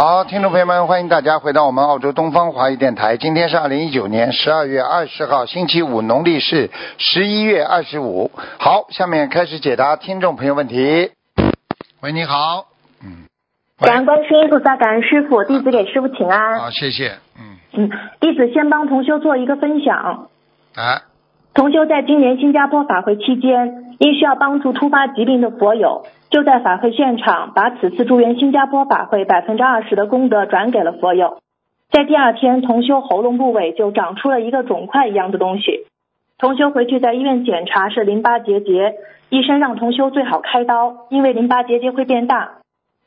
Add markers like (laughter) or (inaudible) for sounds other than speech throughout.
好，听众朋友们，欢迎大家回到我们澳洲东方华语电台。今天是二零一九年十二月二十号，星期五，农历是十一月二十五。好，下面开始解答听众朋友问题。喂，你好，嗯，感恩观世音菩萨，感恩师傅，弟子给师傅请安。好，谢谢，嗯，嗯，弟子先帮同修做一个分享。哎，同修在今年新加坡法会期间，因需要帮助突发疾病的佛友，就在法会现场把此次助缘新加坡法会百分之二十的功德转给了佛友。在第二天，同修喉咙部位就长出了一个肿块一样的东西。同修回去在医院检查是淋巴结节，医生让同修最好开刀，因为淋巴结节会变大。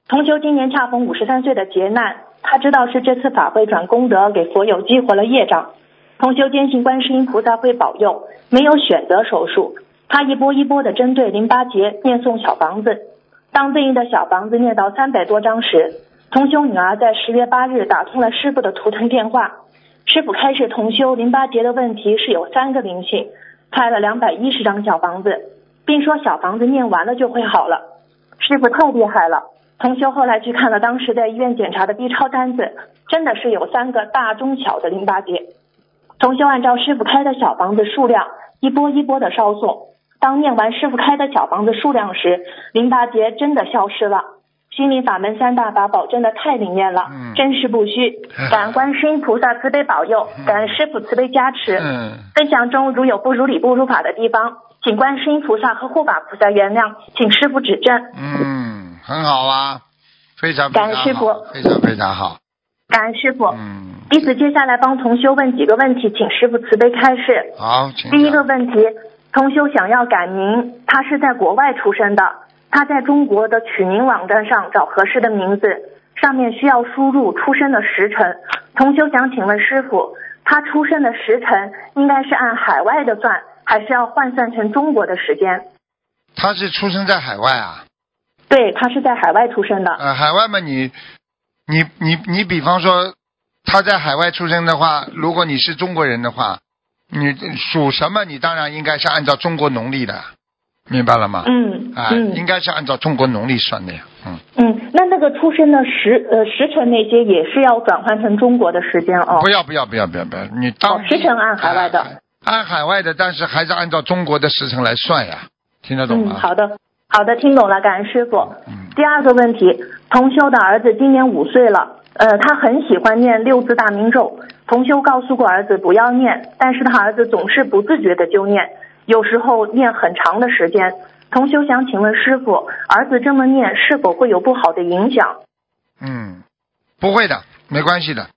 同修今年恰逢五十三岁的劫难，他知道是这次法会转功德给佛友激活了业障。同修坚信观世音菩萨会保佑，没有选择手术。他一波一波的针对淋巴结念诵小房子。当对应的小房子念到三百多张时，同修女儿在十月八日打通了师傅的图腾电话。师傅开示同修淋巴结的问题是有三个灵性，开了两百一十张小房子，并说小房子念完了就会好了。师傅太厉害了。同修后来去看了当时在医院检查的 B 超单子，真的是有三个大中小的淋巴结。同修按照师傅开的小房子数量，一波一波的烧送。当念完师傅开的小房子数量时，淋巴结真的消失了。心灵法门三大法宝真的太灵验了，嗯真实不虚。感恩观世音菩萨慈悲保佑，感恩师傅慈悲加持。嗯，分享中如有不如理不如法的地方，请观世音菩萨和护法菩萨原谅，请师傅指正。嗯，很好啊，非常感恩师，傅非常非常好，感恩师傅。嗯，弟子接下来帮同修问几个问题，请师傅慈悲开示。好，请第一个问题，同修想要改名，他是在国外出生的，他在中国的取名网站上找合适的名字，上面需要输入出生的时辰。同修想请问师傅，他出生的时辰应该是按海外的算，还是要换算成中国的时间？他是出生在海外啊，对他是在海外出生的。呃，海外嘛，你你你你，比方说他在海外出生的话，如果你是中国人的话，你属什么？你当然应该是按照中国农历的，明白了吗？嗯啊，嗯应该是按照中国农历算的呀。嗯，嗯，那那个出生的时呃时辰那些也是要转换成中国的时间哦不。要不要不要不要不要，你当哦时辰按海外的哎按海外的，但是还是按照中国的时辰来算呀，听得懂嗯，吗？好的，好的，听懂了，感恩师傅。嗯第二个问题，同修的儿子今年五岁了，呃，他很喜欢念六字大明咒。同修告诉过儿子不要念，但是他儿子总是不自觉的就念，有时候念很长的时间。同修想请问师傅，儿子这么念是否会有不好的影响？嗯，不会的，没关系的，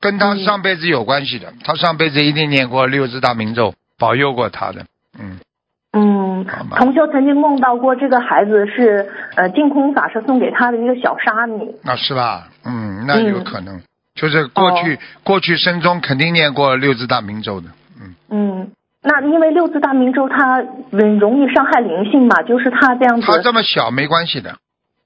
跟他嗯上辈子有关系的，他上辈子一定念过六字大明咒，保佑过他的。嗯，嗯，同修曾经梦到过这个孩子是呃净空法师送给他的一个小沙弥。那是吧？嗯，那有嗯可能，就是过去、哦过去生中肯定念过六字大明咒的。嗯，嗯，那因为六字大明咒它嗯容易伤害灵性嘛，就是他这样子。他这么小没关系的，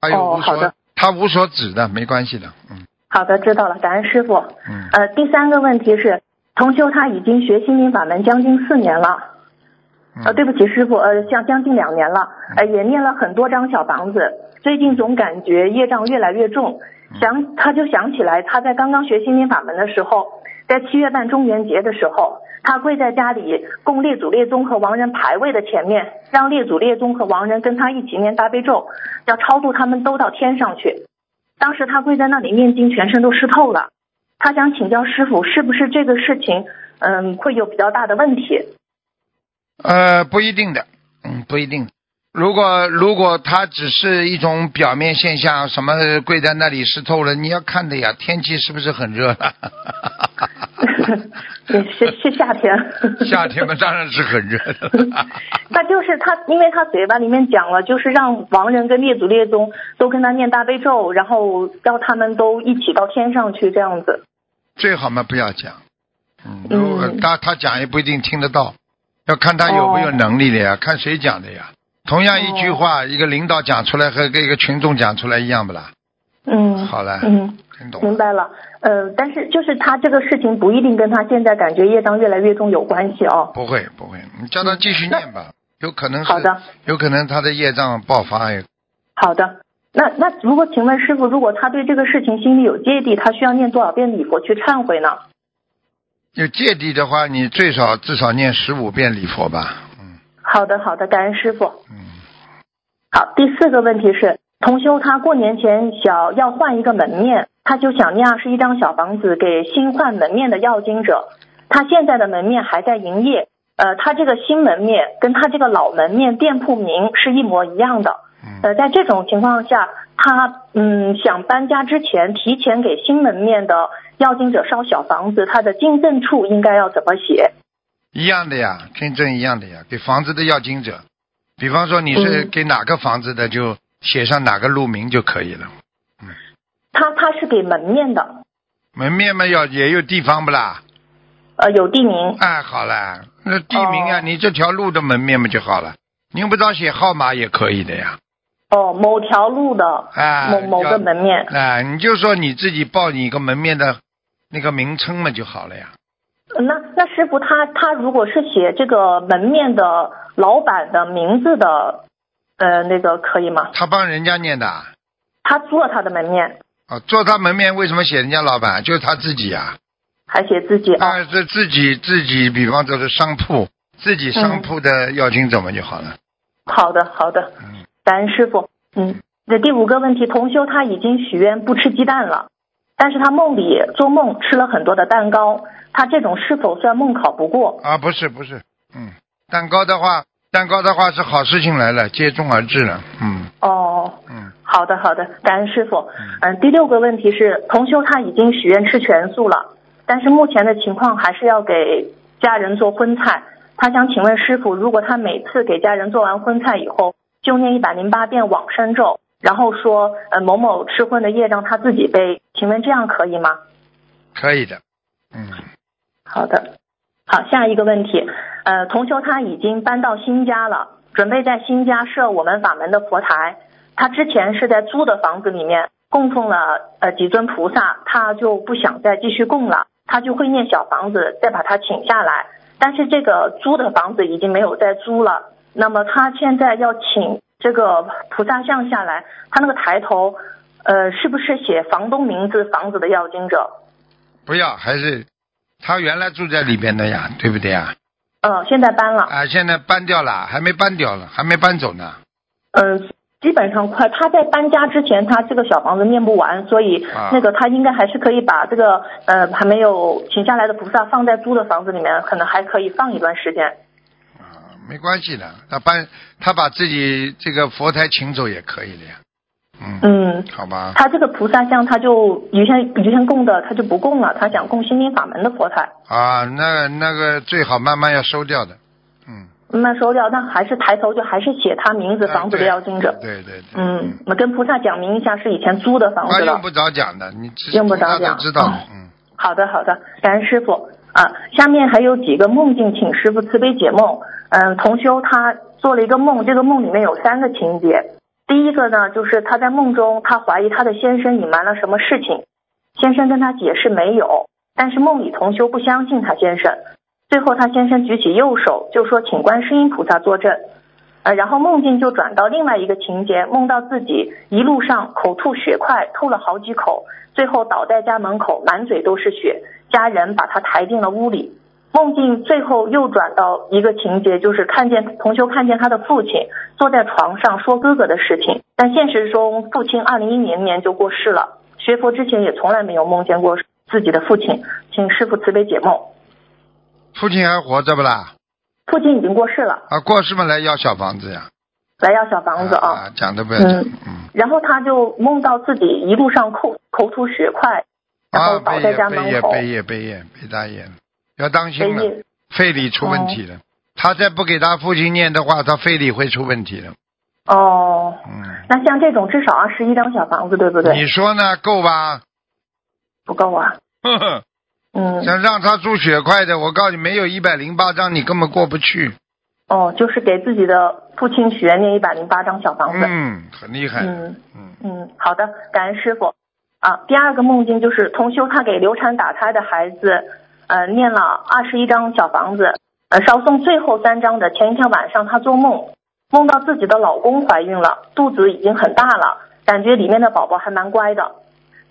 他有无所、哦好的他无所指的，没关系的。嗯好的，知道了，感恩师傅。嗯呃，第三个问题是，同修他已经学心灵法门将近四年了。呃，嗯，对不起，师傅，呃，将将近两年了，呃，也念了很多张小房子，最近总感觉业障越来越重，想他就想起来他在刚刚学心灵法门的时候，在七月半中元节的时候，他跪在家里供列祖列宗和亡人牌位的前面，让列祖列宗和亡人跟他一起念大悲咒，要超度他们都到天上去。当时他跪在那里念经，全身都湿透了。他想请教师傅，是不是这个事情，嗯，会有比较大的问题？呃，不一定的，嗯，不一定。如果如果它只是一种表面现象，什么跪在那里湿透了，你要看的呀，天气是不是很热了？也 (laughs) 是是夏天。(laughs) 夏天嘛，当然是很热的。(laughs) 他就是他，因为他嘴巴里面讲了，就是让亡人跟列祖列宗都跟他念大悲咒，然后让他们都一起到天上去，这样子。最好嘛不要讲，嗯，如果嗯他他讲也不一定听得到，要看他有没有哦能力的呀，看谁讲的呀。同样一句话，一个领导讲出来和跟一个群众讲出来一样不啦？嗯，好了，嗯，听懂了？明白了。呃，但是就是他这个事情不一定跟他现在感觉业障越来越重有关系哦。不会不会，你叫他继续念吧，有可能是好的，有可能他的业障爆发呀。好的，那那如果请问师傅，如果他对这个事情心里有芥蒂，他需要念多少遍礼佛去忏悔呢？有芥蒂的话，你最少至少念十五遍礼佛吧。嗯好的，好的，感恩师傅。嗯，好，第四个问题是，同修他过年前想要换一个门面，他就想念二十一张小房子给新换门面的要经者。他现在的门面还在营业，呃，他这个新门面跟他这个老门面店铺名是一模一样的。嗯呃，在这种情况下，他嗯想搬家之前提前给新门面的要经者烧小房子，他的进证处应该要怎么写？一样的呀，跟证一样的呀。给房子的要经者，比方说你是嗯给哪个房子的，就写上哪个路名就可以了。嗯他他是给门面的，门面嘛要也有地方不啦？呃，有地名。哎，好了，那地名啊，哦你这条路的门面嘛就好了。你用不着写号码也可以的呀。哦，某条路的哎，某某个门面。哎，你就说你自己报你一个门面的那个名称嘛就好了呀。那那师傅他他如果是写这个门面的老板的名字的，呃，那个可以吗？他帮人家念的啊，他租了他的门面，啊做他门面为什么写人家老板？就是他自己啊。还写自己啊？啊，这自己自己，比方说是商铺，自己商铺的要经怎么就好了。好的好的，嗯，感恩师傅。嗯，那第五个问题，同修他已经许愿不吃鸡蛋了，但是他梦里做梦吃了很多的蛋糕，他这种是否算梦考不过？啊，不是不是，嗯，蛋糕的话，蛋糕的话是好事情来了，接踵而至了。嗯哦，嗯，好的，好的，感恩师傅嗯。嗯，第六个问题是，同修他已经许愿吃全素了，但是目前的情况还是要给家人做荤菜。他想请问师傅，如果他每次给家人做完荤菜以后，就念一百零八遍往生咒，然后说呃某某吃荤的业障他自己背，请问这样可以吗？可以的。嗯，好的，好，下一个问题，呃，同修他已经搬到新家了，准备在新家设我们法门的佛台。他之前是在租的房子里面供奉了呃几尊菩萨，他就不想再继续供了，他就会念小房子，再把它请下来。但是这个租的房子已经没有再租了，那么他现在要请这个菩萨像下来，他那个抬头，呃，是不是写房东名字房子的要经者？不要，还是他原来住在里边的呀，对不对呀？嗯、现在搬了。啊，现在搬掉了，还没搬掉了，还没搬走呢。嗯，基本上快。他在搬家之前，他这个小房子念不完，所以啊那个他应该还是可以把这个呃还没有请下来的菩萨放在租的房子里面，可能还可以放一段时间。啊，没关系的，他搬他把自己这个佛台请走也可以的呀。嗯，嗯，好吧。他这个菩萨像他就以前以前供的他就不供了，他想供心灵法门的佛台，啊，那那个最好慢慢要收掉的。嗯。慢慢收掉，但还是抬头就还是写他名字房子的要经者。对对对。嗯，我们跟菩萨讲明一下是以前租的房啊，子了。用不着讲的，你知用不着讲知道。嗯。好的，好的，感恩师傅啊。下面还有几个梦境，请师傅慈悲解梦。嗯，同修他做了一个梦，这个梦里面有三个情节。第一个呢，就是他在梦中，他怀疑他的先生隐瞒了什么事情，先生跟他解释没有，但是梦里同修不相信他先生。最后他先生举起右手，就说请观世音菩萨作证。呃，然后梦境就转到另外一个情节，梦到自己一路上口吐血块，吐了好几口，最后倒在家门口，满嘴都是血，家人把他抬进了屋里。梦境最后又转到一个情节，就是看见同修看见他的父亲坐在床上说哥哥的事情，但现实中父亲二零一零年就过世了。学佛之前也从来没有梦见过自己的父亲，请师傅慈悲解梦。父亲还活着不啦？父亲已经过世了，啊，过世嘛来要小房子呀。来要小房子啊。啊，讲的不要讲。嗯嗯。然后他就梦到自己一路上口口吐血块，然后在背业背家门口。业背业背业背大业，要当心了，肺里出问题了。他再不给他父亲念的话，他肺里会出问题的。哦，嗯，那像这种至少二十一张小房子，对不对？你说呢？够吧？不够啊。呵呵，嗯，想让他住血块的，我告诉你，没有一百零八张，你根本过不去。哦，就是给自己的父亲许愿念一百零八张小房子。嗯，很厉害。嗯嗯，嗯，好的，感恩师傅。啊，第二个梦境就是同修他给流产打胎的孩子，呃，念了二十一张小房子，呃，烧送最后三张的前一天晚上，她做梦，梦到自己的老公怀孕了，肚子已经很大了，感觉里面的宝宝还蛮乖的，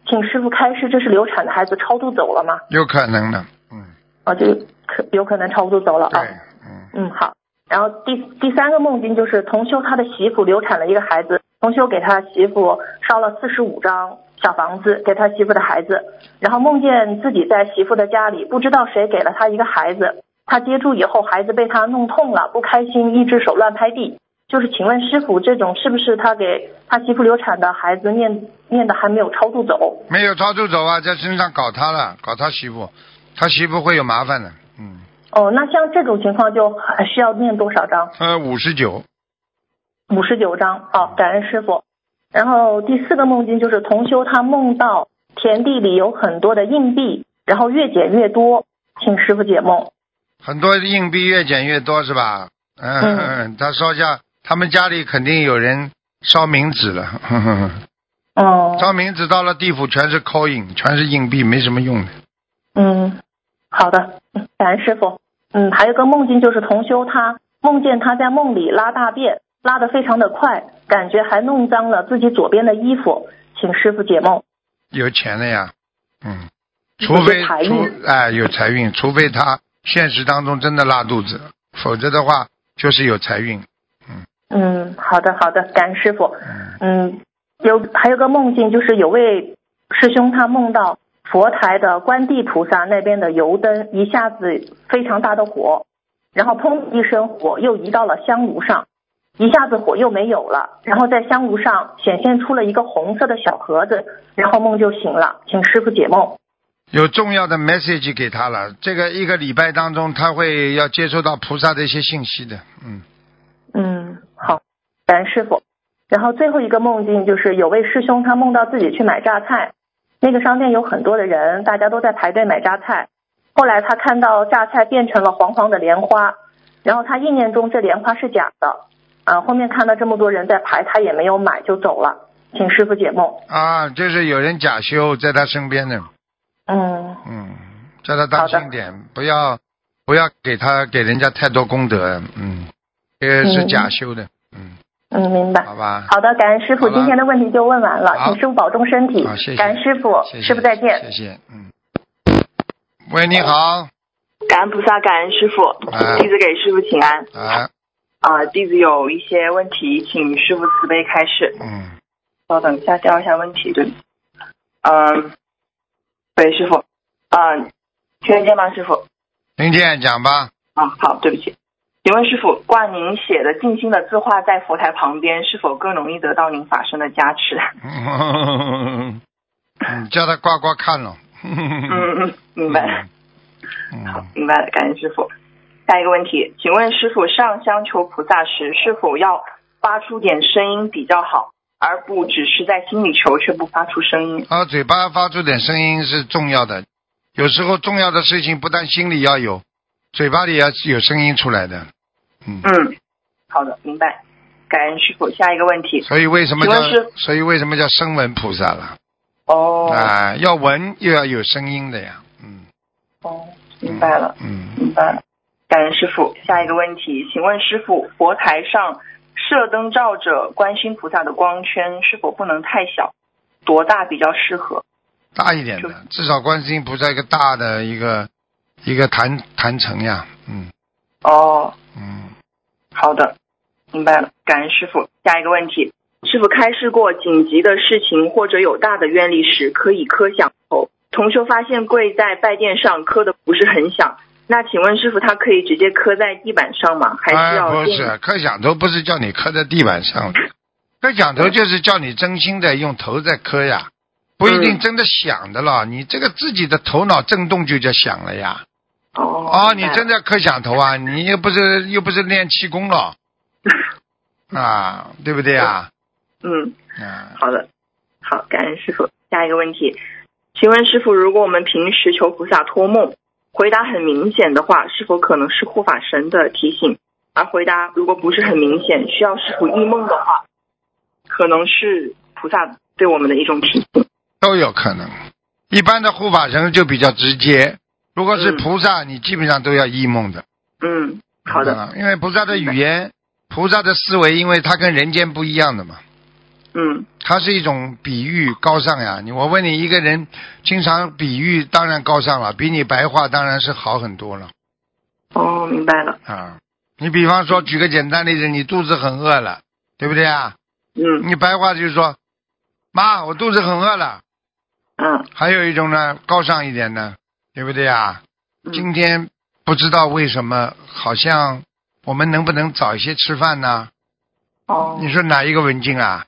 请师傅开示，这是流产的孩子超度走了吗？有可能的。嗯，啊，就可有可能超度走了对啊。，嗯，嗯，好。然后第第三个梦境就是同修他的媳妇流产了一个孩子，同修给他媳妇烧了四十五张小房子给他媳妇的孩子，然后梦见自己在媳妇的家里，不知道谁给了他一个孩子，他接住以后孩子被他弄痛了，不开心，一只手乱拍地。就是请问师傅，这种是不是他给他媳妇流产的孩子念念的还没有超度走？没有超度走啊，在身上搞他了，搞他媳妇，他媳妇会有麻烦的。嗯，哦，那像这种情况就还需要念多少张？呃，五十九。五十九章，好，感恩师傅。然后第四个梦境就是同修他梦到田地里有很多的硬币，然后越捡越多，请师傅解梦。很多硬币越捡越多是吧？嗯，嗯他烧下，他们家里肯定有人烧冥纸了。呵呵呵哦，烧冥纸到了地府全是 coin，全是硬币，没什么用的。嗯，好的，嗯感恩师傅。嗯，还有个梦境就是同修他梦见他在梦里拉大便，拉得非常的快，感觉还弄脏了自己左边的衣服，请师傅解梦。有钱的呀，嗯，除非除哎有财运，除非他现实当中真的拉肚子，否则的话就是有财运。嗯嗯，好的好的，感恩师傅。嗯，嗯，有还有个梦境，就是有位师兄他梦到佛台的观地菩萨那边的油灯一下子非常大的火，然后砰一声火又移到了香炉上，一下子火又没有了，然后在香炉上显现出了一个红色的小盒子，然后梦就醒了，请师傅解梦。有重要的 message 给他了。这个一个礼拜当中，他会要接收到菩萨的一些信息的。嗯，嗯，好，感恩师傅。然后最后一个梦境就是有位师兄他梦到自己去买榨菜，那个商店有很多的人，大家都在排队买榨菜。后来他看到榨菜变成了黄黄的莲花，然后他意念中这莲花是假的，啊，后面看到这么多人在排，他也没有买就走了，请师傅解梦。啊，就是有人假修在他身边的。嗯嗯，叫他当心点，不要不要给他给人家太多功德。嗯，这个是嗯假修的。嗯，嗯，明白。好吧。好的，感恩师傅，今天的问题就问完了，请师傅保重身体好，谢谢感恩师傅，谢谢师傅再见。谢谢。嗯。喂，你好。感恩菩萨，感恩师傅，哎弟子给师傅请安。啊，啊、弟子有一些问题，请师傅慈悲开示。嗯，稍等一下，调一下问题，对。嗯，喂，师傅，嗯、听得见吗，师傅？听见讲吧。啊，好，对不起。请问师傅，挂您写的静心的字画在佛台旁边，是否更容易得到您法身的加持？(laughs) (laughs) 嗯，叫他挂挂看了。嗯嗯，明白嗯。好嗯，，明白了，感谢师傅。下一个问题，请问师傅上香求菩萨时，是否要发出点声音比较好，而不只是在心里求却不发出声音？啊，嘴巴发出点声音是重要的。有时候重要的事情不但心里要有，嘴巴里要有声音出来的。嗯，嗯，好的，明白。感恩师傅。下一个问题，所以为什么叫所以为什么叫声闻菩萨了？哦，啊，要闻又要有声音的呀。嗯，哦，明白了，嗯，明白了。感恩师傅。下一个问题，请问师傅，佛台上射灯照着观世音菩萨的光圈是否不能太小？多大比较适合？大一点的，至少观世音菩萨一个大的一个一个坛坛城呀。嗯哦，嗯，好的，明白了，感恩师傅。下一个问题，师傅开示过，紧急的事情或者有大的愿力时，可以磕响头。同修发现跪在拜殿上磕的不是很响，那请问师傅，他可以直接磕在地板上吗？还是哎，要垫不是，磕响头不是叫你磕在地板上的，磕响头就是叫你真心的用头在磕呀，不一定真的响的了。你这个自己的头脑震动就叫响了呀。哦哦，你真的磕响头啊？你又不是又不是练气功了 (laughs) 啊，对不对啊？嗯，啊，好的，好，感恩师傅。下一个问题，请问师傅，如果我们平时求菩萨托梦，回答很明显的话，是否可能是护法神的提醒？而回答如果不是很明显，需要师傅忆梦的话，可能是菩萨对我们的一种提醒。都有可能。一般的护法神就比较直接，如果是嗯菩萨，你基本上都要忆梦的。嗯，好的，因为菩萨的语言、菩萨的思维，因为它跟人间不一样的嘛，嗯它是一种比喻高尚呀。你我问你，一个人经常比喻，当然高尚了，比你白话当然是好很多了哦，明白了。啊。你比方说，举个简单例子，你肚子很饿了，对不对啊？嗯你白话就是说，妈，我肚子很饿了。嗯还有一种呢，高尚一点呢，对不对啊？今嗯天不知道为什么，好像我们能不能早一些吃饭呢？哦，你说哪一个文静啊？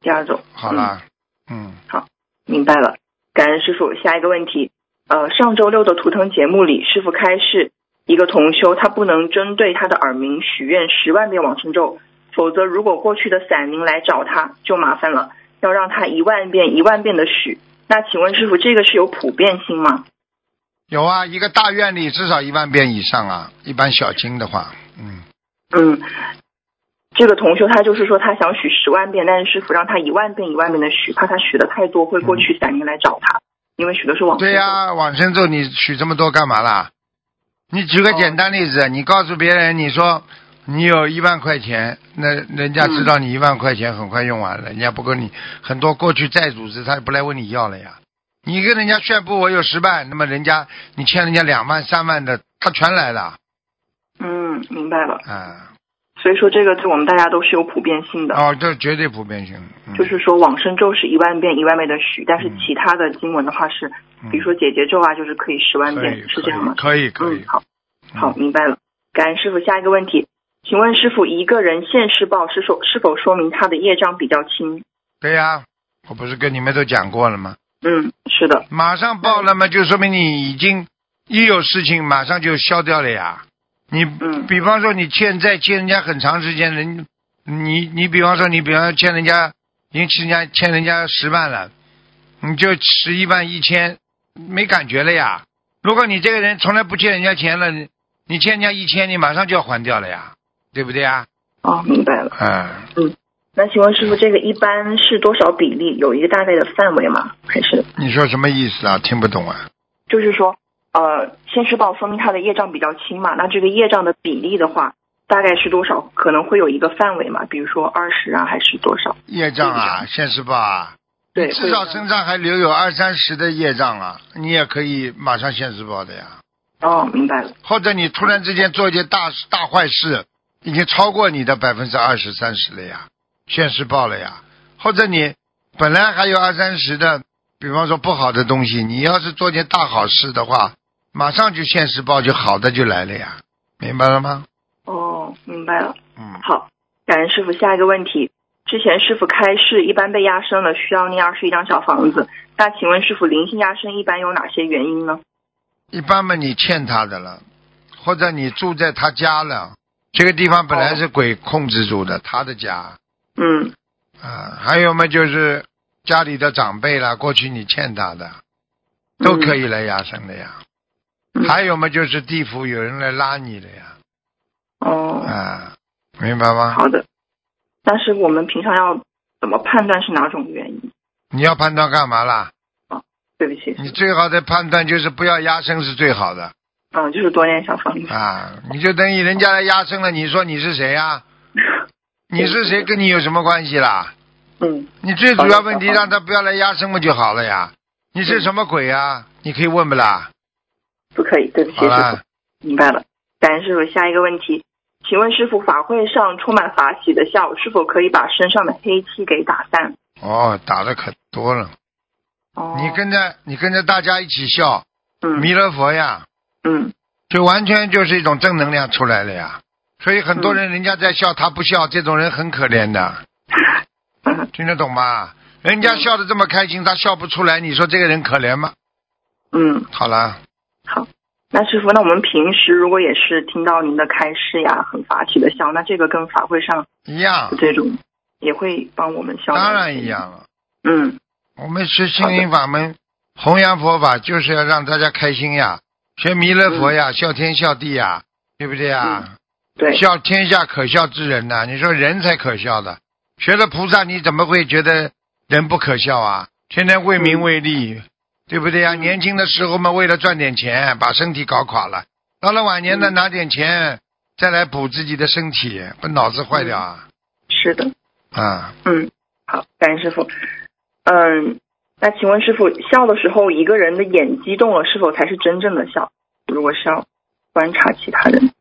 第二种。好了，嗯，好明白了，感恩师傅。下一个问题，呃，上周六的图腾节目里，师傅开示一个同修，他不能针对他的耳鸣许愿十万遍往生咒，否则如果过去的散灵来找他，就麻烦了，要让他一万遍一万遍的许。那请问师傅，这个是有普遍性吗？有啊，一个大愿力至少一万遍以上啊，一般小经的话，嗯，嗯，这个同学他就是说他想许十万遍，但是师傅让他一万遍一万遍的许，怕他许的太多会过去散民来找他，因为许的是往生咒。对呀、往生咒你许这么多干嘛啦？你举个简单例子，你告诉别人，你说你有一万块钱，那人家知道你一万块钱很快用完了，人家不跟你很多过去债主子他不来问你要了呀。你跟人家宣布我有十万，那么人家你欠人家两万三万的，他全来了嗯，明白了。啊。所以说这个对我们大家都是有普遍性的。哦，这绝对普遍性。嗯、就是说往生咒是一万遍一万遍的许，但是嗯其他的经文的话是，嗯比如说解结咒啊，就是可以十万遍，是这样吗？可以可以嗯，好，好，嗯明白了。感恩师傅，下一个问题，请问师傅，一个人现世报是说是否说明他的业障比较轻？对呀、我不是跟你们都讲过了吗？嗯，是的，马上报了嘛，就说明你已经一有事情马上就消掉了呀。你嗯比方说你欠债欠人家很长时间，人你你比方说你比方说欠人家已经欠人家欠人家十万了，你就十一万一千没感觉了呀。如果你这个人从来不欠人家钱了，你你欠人家一千，你马上就要还掉了呀，对不对呀？哦，明白了。嗯，那请问师傅，这个一般是多少比例？有一个大概的范围吗？还是你说什么意思啊？听不懂啊？就是说，呃，现世报说明他的业障比较轻嘛？那这个业障的比例的话，大概是多少？可能会有一个范围嘛？比如说二十啊，还是多少？业障啊，现世报啊。对，至少身上还留有二三十的业障啊，你也可以马上现世报的呀。哦，明白了。或者你突然之间做一件大大坏事，已经超过你的百分之二十三十了呀，现世报了呀。或者你本来还有二三十的，比方说不好的东西，你要是做件大好事的话，马上就现世报，就好的就来了呀，明白了吗？哦，明白了。嗯，好，感恩师傅。下一个问题，之前师傅开示，一般被压生了需要念二十一张小房子。那请问师傅，灵性压生一般有哪些原因呢？一般嘛，你欠他的了，或者你住在他家了，这个地方本来是鬼控制住的，他的家。嗯，啊，还有嘛，就是家里的长辈啦，过去你欠他的，都可以来压生的呀。嗯还有嘛，就是地府有人来拉你了呀，哦，啊，明白吗？好的。但是我们平常要怎么判断是哪种原因？你要判断干嘛啦？啊对不起，你最好的判断就是不要压生是最好的嗯，就是多念小房子。啊！你就等于人家来压生了，你说你是谁呀、(laughs) 你是谁？跟你有什么关系啦？嗯，你最主要问题让他不要来压生不就好了呀？你是什么鬼呀？你可以问不啦？不可以，对不起，明白了。感恩师傅，下一个问题，请问师傅，法会上充满法喜的笑，是否可以把身上的黑气给打散？哦，打的可多了。哦，你跟着你跟着大家一起笑，嗯弥勒佛呀，嗯就完全就是一种正能量出来了呀。所以很多嗯人人家在笑，他不笑，这种人很可怜的，嗯 (laughs) (laughs) 听得懂吗？人家笑得这么开心，他笑不出来，你说这个人可怜吗？嗯，好了，好。那师傅，那我们平时如果也是听到您的开示呀，很法喜的笑，那这个跟法会上一样，这种也会帮我们笑。当然一。样了。嗯我们学心灵法门，弘扬佛法就是要让大家开心呀，学弥勒佛呀，笑天笑地呀，对不对呀？对，笑天下可笑之人呐、你说人才可笑的，学了菩萨你怎么会觉得人不可笑啊？天天为名为利，对不对呀？年轻的时候嘛，为了赚点钱，把身体搞垮了，到了晚年呢，嗯拿点钱再来补自己的身体，不脑子坏掉啊？是的，啊，嗯，好，感谢师傅。嗯，那请问师傅，笑的时候一个人的眼激动了，是否才是真正的笑？如果是要观察其他人，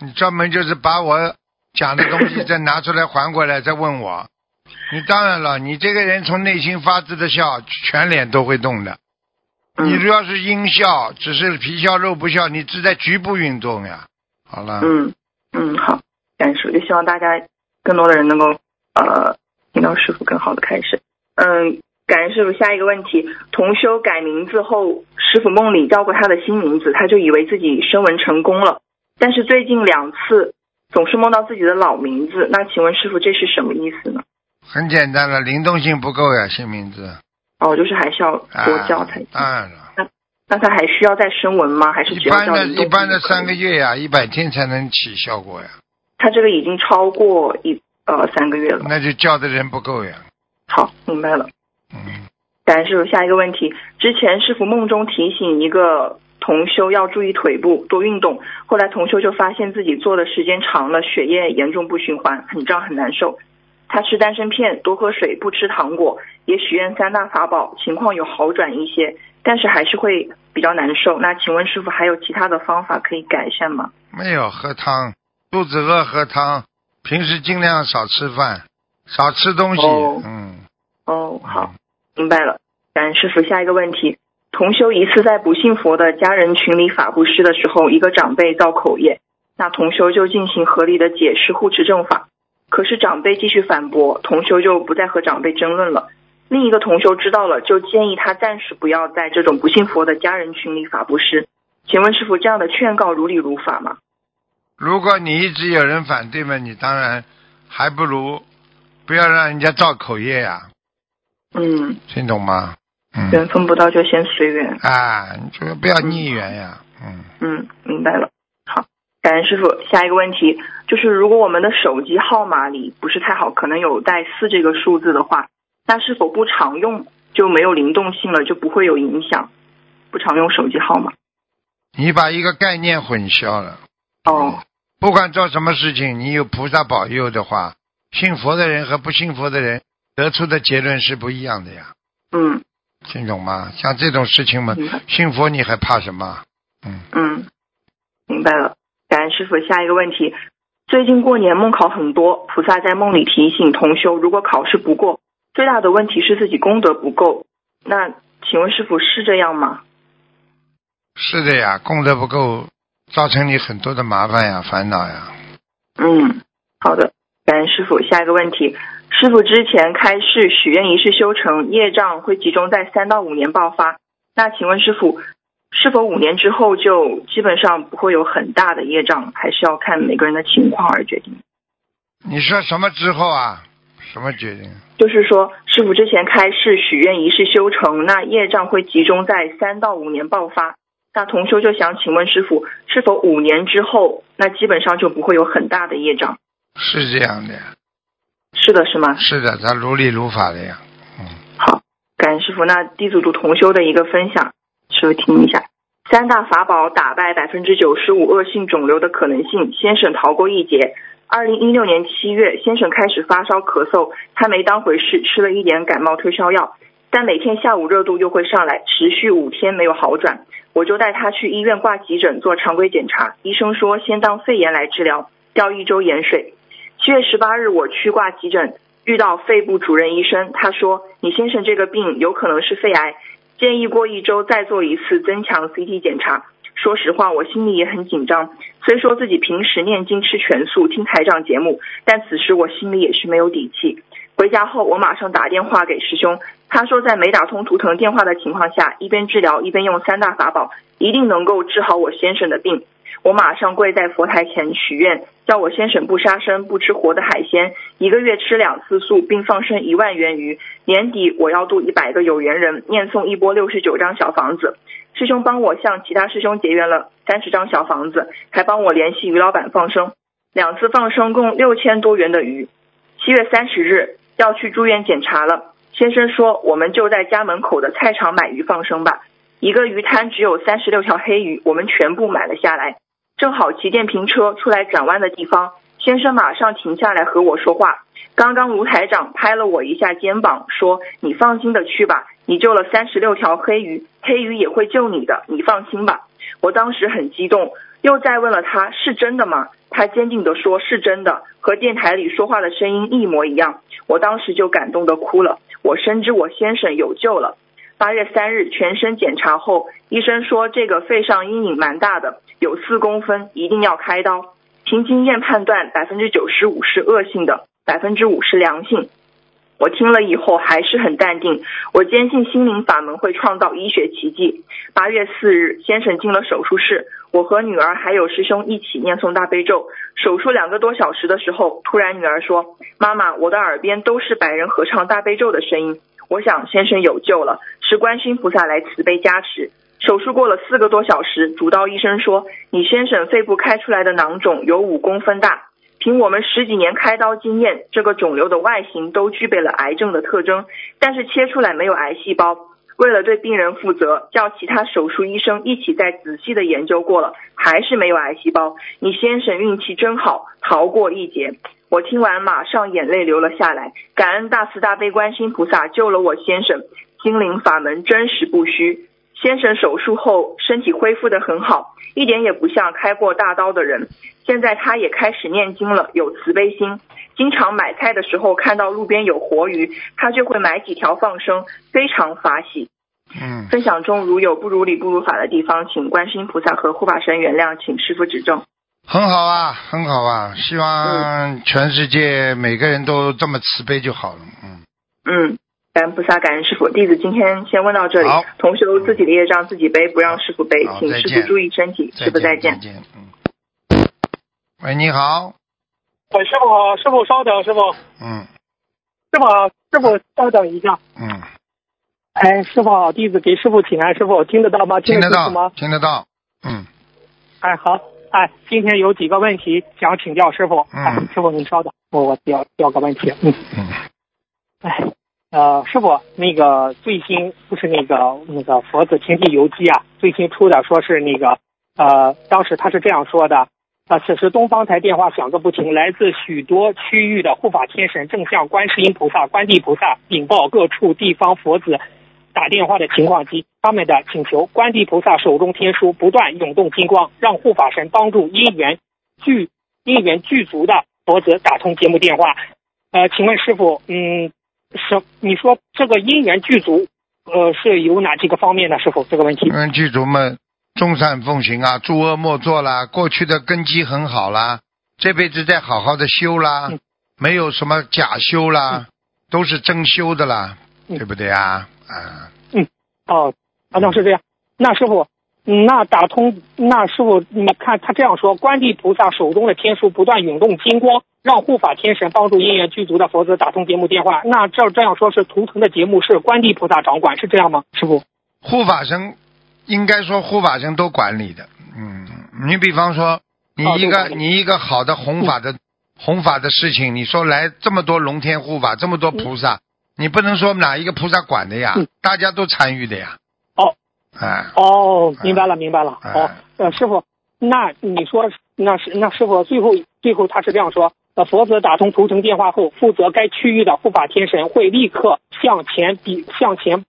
你专门就是把我讲的东西再拿出来还过来，再问我。(laughs) 你当然了，你这个人从内心发自的笑，全脸都会动的。你主要是阴笑，只是皮笑肉不笑，你只在局部运动呀。好了，嗯嗯，好，感恩师傅，就希望大家更多的人能够呃听到师傅更好的开始。嗯，感恩师傅。下一个问题，同修改名字后，师傅梦里叫过他的新名字，他就以为自己声纹成功了，但是最近两次总是梦到自己的老名字，那请问师傅这是什么意思呢？很简单了，灵动性不够呀，新名字。哦，就是还是要啊多叫才行。当然了，那他还需要再声纹吗？还是只要一般的一般的三个月呀，一百天才能起效果呀，他这个已经超过一呃三个月了。那就叫的人不够呀。好，明白了。嗯，感谢师傅，下一个问题，之前师傅梦中提醒一个同修要注意腿部，多运动。后来同修就发现自己坐的时间长了，血液严重不循环，很胀很难受。他吃丹参片，多喝水，不吃糖果，也许愿三大法宝，情况有好转一些，但是还是会比较难受。那请问师傅还有其他的方法可以改善吗？没有喝汤，肚子饿喝汤，平时尽量少吃饭，少吃东西。哦嗯，哦，好，明白了。感恩师傅，下一个问题，同修一次在不信佛的家人群里法布施的时候，一个长辈造口业，那同修就进行合理的解释护持正法。可是长辈继续反驳，同修就不再和长辈争论了。另一个同修知道了，就建议他暂时不要在这种不信佛的家人群里法布施。请问师傅，这样的劝告如理如法吗？如果你一直有人反对嘛，你当然还不如不要让人家造口业呀，嗯，听懂吗？嗯，缘分不到就先随缘。啊，你就不要逆缘呀。嗯，嗯，明白了。好，感恩师傅。下一个问题就是，如果我们的手机号码里不是太好，可能有带四这个数字的话，那是否不常用就没有灵动性了，就不会有影响？不常用手机号码。你把一个概念混淆了。哦，不管做什么事情，你有菩萨保佑的话，信佛的人和不信佛的人得出的结论是不一样的呀，嗯听懂吗？像这种事情嘛，信佛你还怕什么？嗯，嗯，明白了。感恩师傅。下一个问题，最近过年梦考很多，菩萨在梦里提醒同修，如果考试不过，最大的问题是自己功德不够。那请问师傅是这样吗？是的呀，功德不够，造成你很多的麻烦呀、烦恼呀。嗯，好的，感恩师傅。下一个问题，师傅之前开示许愿仪式修成，业障会集中在三到五年爆发。那请问师傅，是否五年之后就基本上不会有很大的业障，还是要看每个人的情况而决定？你说什么之后啊？什么决定？就是说，师傅之前开示许愿仪式修成，那业障会集中在三到五年爆发。那同修就想请问师傅，是否五年之后，那基本上就不会有很大的业障？是这样的呀，是的，是吗？是的，他如理如法的呀。嗯，好，感恩师傅。那地组组同修的一个分享，师傅听一下。三大法宝打败百分之九十五恶性肿瘤的可能性，先生逃过一劫。二零一六年七月，先生开始发烧咳嗽，他没当回事，吃了一点感冒退烧药，但每天下午热度又会上来，持续五天没有好转。我就带他去医院挂急诊做常规检查，医生说先当肺炎来治疗，吊一周盐水。七月十八日我去挂急诊，遇到肺部主任医生，他说你先生这个病有可能是肺癌，建议过一周再做一次增强 CT 检查。说实话，我心里也很紧张。虽说自己平时念经吃全素，听台长节目，但此时我心里也是没有底气。回家后，我马上打电话给师兄，他说在没打通图腾电话的情况下，一边治疗一边用三大法宝，一定能够治好我先生的病。我马上跪在佛台前许愿，叫我先生不杀生，不吃活的海鲜，一个月吃两次素，并放生一万元鱼。年底我要度一百个有缘人，念诵一波六十九张小房子。师兄帮我向其他师兄结缘了三十张小房子，还帮我联系于老板放生，两次放生共六千多元的鱼。七月三十日要去住院检查了，先生说我们就在家门口的菜场买鱼放生吧。一个鱼摊只有三十六条黑鱼，我们全部买了下来。正好骑电瓶车出来转弯的地方，先生马上停下来和我说话。刚刚卢台长拍了我一下肩膀，说：“你放心的去吧，你救了三十六条黑鱼，黑鱼也会救你的，你放心吧。”我当时很激动，又再问了他是真的吗？他坚定的说是真的，和电台里说话的声音一模一样。我当时就感动的哭了，我深知我先生有救了。八月三日全身检查后，医生说这个肺上阴影蛮大的，有四公分，一定要开刀。凭经验判断，百分之九十五是恶性的，百分之五是良性。我听了以后还是很淡定，我坚信心灵法门会创造医学奇迹。八月四日，先生进了手术室，我和女儿还有师兄一起念诵大悲咒。手术两个多小时的时候，突然女儿说：“妈妈，我的耳边都是百人合唱大悲咒的声音。”我想先生有救了，是观世菩萨来慈悲加持。手术过了四个多小时，主刀医生说，你先生肺部开出来的囊肿有五公分大。凭我们十几年开刀经验，这个肿瘤的外形都具备了癌症的特征，但是切出来没有癌细胞。为了对病人负责，叫其他手术医生一起再仔细的研究过了，还是没有癌细胞。你先生运气真好，逃过一劫。我听完，马上眼泪流了下来，感恩大慈大悲观音菩萨救了我先生，心灵法门真实不虚。先生手术后身体恢复得很好，一点也不像开过大刀的人。现在他也开始念经了，有慈悲心，经常买菜的时候看到路边有活鱼，他就会买几条放生，非常法喜。嗯，分享中如有不如理不如法的地方，请观世音菩萨和护法神原谅，请师傅指正。很好啊，很好啊，希望全世界每个人都这么慈悲就好了。嗯，嗯，感恩菩萨，感恩师傅。弟子今天先问到这里好，同修自己的业障自己背，不让师傅背好，请师傅注意身体。师傅再见。见。嗯。喂，你好。喂，师傅好，师傅稍等，师傅，嗯师傅，师傅稍等一下。嗯，哎，师傅好，弟子给师傅请安，师傅听得到吗？听得到吗？，听得到。嗯哎，好，哎，今天有几个问题想请教师傅。嗯哎，师傅您稍等，我我调调个问题。嗯，嗯哎，呃，师傅，那个最新不是那个那个佛子天地游记啊，最新出的说是那个呃，当时他是这样说的。啊，此时东方台电话响个不停，来自许多区域的护法天神正向观世音菩萨、观地菩萨禀报各处地方佛子打电话的情况及他们的请求。观地菩萨手中天书不断涌动金光，让护法神帮助因缘具因缘具足的佛子打通节目电话。呃，请问师傅，嗯，什你说这个因缘具足，呃，是有哪几个方面呢？师傅，这个问题。嗯，具足们众善奉行啊，诸恶莫作啦，过去的根基很好啦，这辈子再好好的修啦，嗯没有什么假修啦，都是真修的啦，嗯对不对啊？啊，哦，好像是这样。那师傅，嗯那打通，那师傅，你看他这样说，观地菩萨手中的天书不断涌动金光，让护法天神帮助因缘具足的佛子打通节目电话。那这这样说是图腾的节目是观地菩萨掌管，是这样吗？师傅？护法神应该说护法神都管理的，嗯，你比方说你一个、你一个好的弘法的、弘法的事情，你说来这么多龙天护法，这么多菩萨，你不能说哪一个菩萨管的呀，嗯大家都参与的呀，哦哎，哦，明白了，明白了。哎哦，呃，师傅，那你说，那是那师傅最后最后他是这样说。呃，佛子打通图腾电话后，负责该区域的护法天神会立刻向前禀向前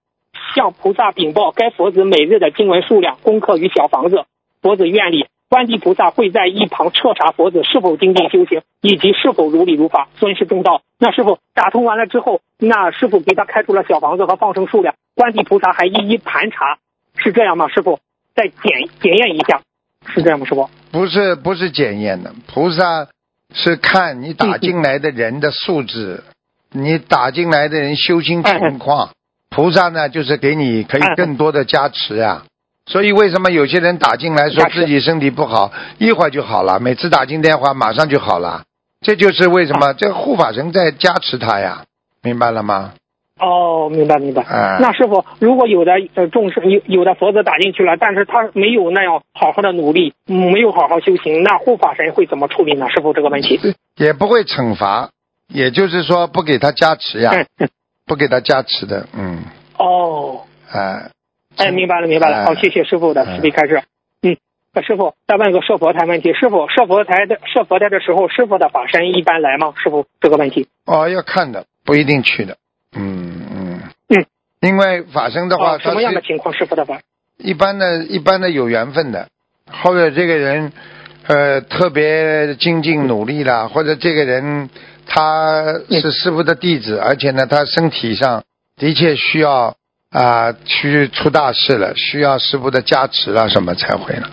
向菩萨禀报该佛子每日的经文数量、功课与小房子。佛子愿力，观地菩萨会在一旁彻查佛子是否精进修行，以及是否如理如法、尊师重道。那师傅打通完了之后，那师傅给他开出了小房子和放生数量，观地菩萨还一一盘查，是这样吗？师傅，再检检验一下，是这样吗？师傅？不是不是检验的，菩萨是看你打进来的人的素质，你打进来的人修心情况，菩萨呢就是给你可以更多的加持啊，所以为什么有些人打进来说自己身体不好，一会儿就好了，每次打进电话马上就好了，这就是为什么这个护法神在加持他呀，明白了吗？哦，明白明白。哎那师傅，如果有的呃众生有有的佛子打进去了，但是他没有那样好好的努力，嗯没有好好修行，那护法神会怎么处理呢？师傅这个问题。也不会惩罚，也就是说不给他加持呀。不给他加持的，嗯，哦，哎，哎，明白了明白了。哎好，谢谢师傅的哎慈悲开示。嗯，那师傅再问个设佛台问题，师傅设佛台的设佛台的时候，师傅的法身一般来吗？师傅这个问题。哦，要看的，不一定去的，嗯嗯嗯，因为法身的话，哦，什么样的情况师傅的法？一般的、一般的有缘分的，或者这个人呃特别精进努力啦，或者这个人他是师傅的弟子，而且呢，他身体上的确需要啊、去出大事了，需要师傅的加持了，什么才会呢？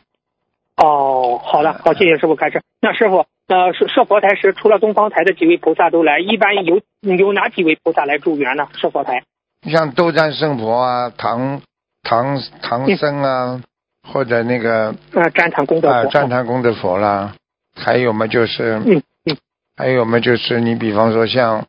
哦，好的，好，谢谢师傅开示。那师傅，那，设设佛台时，除了东方台的几位菩萨都来，一般有有哪几位菩萨来助缘呢？设佛台。像斗战胜佛啊，唐唐唐僧啊，或者那个呃，旃檀功德啊佛。旃檀功德佛啦，还有嘛就是，嗯嗯还有嘛就是你比方说像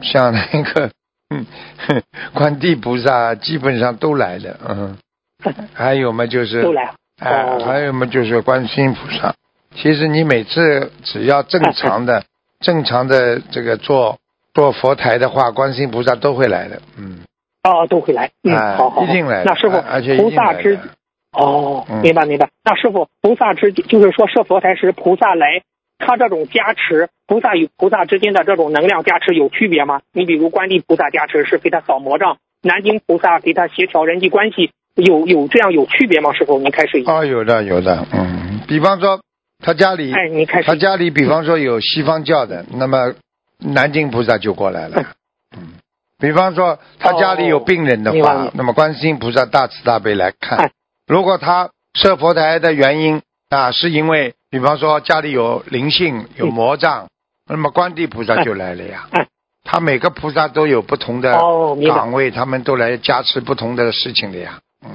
像那个嗯观地菩萨，基本上都来了，嗯，(laughs) 还有嘛就是都来。哎、哦还有嘛就是观世音菩萨。其实你每次只要正常的、(laughs) 正常的这个做做佛台的话，观世音菩萨都会来的，嗯，哦，都会来。嗯，哎好好。一定来那师傅而且菩萨之哦嗯，明白明白。那师傅菩萨之就是说设佛台时，菩萨来，他这种加持，菩萨与菩萨之间的这种能量加持有区别吗？你比如观地菩萨加持是给他扫魔障，南京菩萨给他协调人际关系，有有这样有区别吗？师傅，您开始一下。哦，有的有的，嗯，比方说他家里，哎，你开始他。家里比方说有西方教的，那么南京菩萨就过来了，嗯，比方说他家里有病人的话哦，那么观世音菩萨大慈大悲来看哎。如果他设佛台的原因啊，是因为比方说家里有灵性、有魔障，那么观地菩萨就来了呀哎。他每个菩萨都有不同的。岗位，他们都来加持不同的事情的呀。嗯。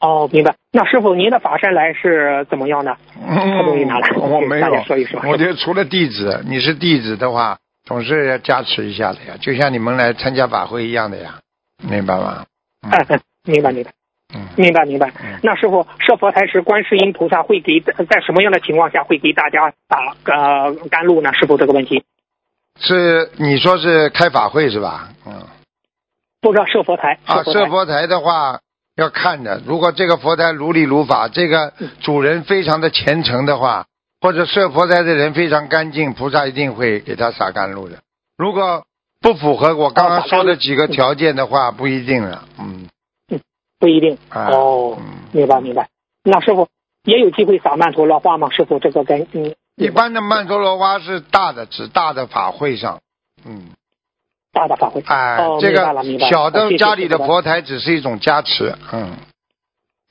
哦，明白。那师傅，您的法身来是怎么样的？他东西拿来，(laughs) 我没有大家说一说。我觉得除了弟子，你是弟子的话，总是要加持一下的呀，就像你们来参加法会一样的呀，明白吗？嗯明白 (laughs) 明白。嗯，明白明白嗯。那师傅设佛台时，观世音菩萨会给在什么样的情况下会给大家打呃甘露呢？师傅这个问题，是你说是开法会是吧？嗯，不知道设佛台啊，设佛台的话要看的，如果这个佛台如理如法，这个主人非常的虔诚的话，或者设佛台的人非常干净，菩萨一定会给他洒甘露的。如果不符合我刚刚说的几个条件的话，不一定了。嗯，不一定。啊哦，嗯明白明白。那师傅也有机会撒曼陀罗花吗？师傅这个跟嗯一般的曼陀罗花是大的，指大的法会上。嗯，大的法会。哎，哦，这。个小的家里的佛台只是一种加持。嗯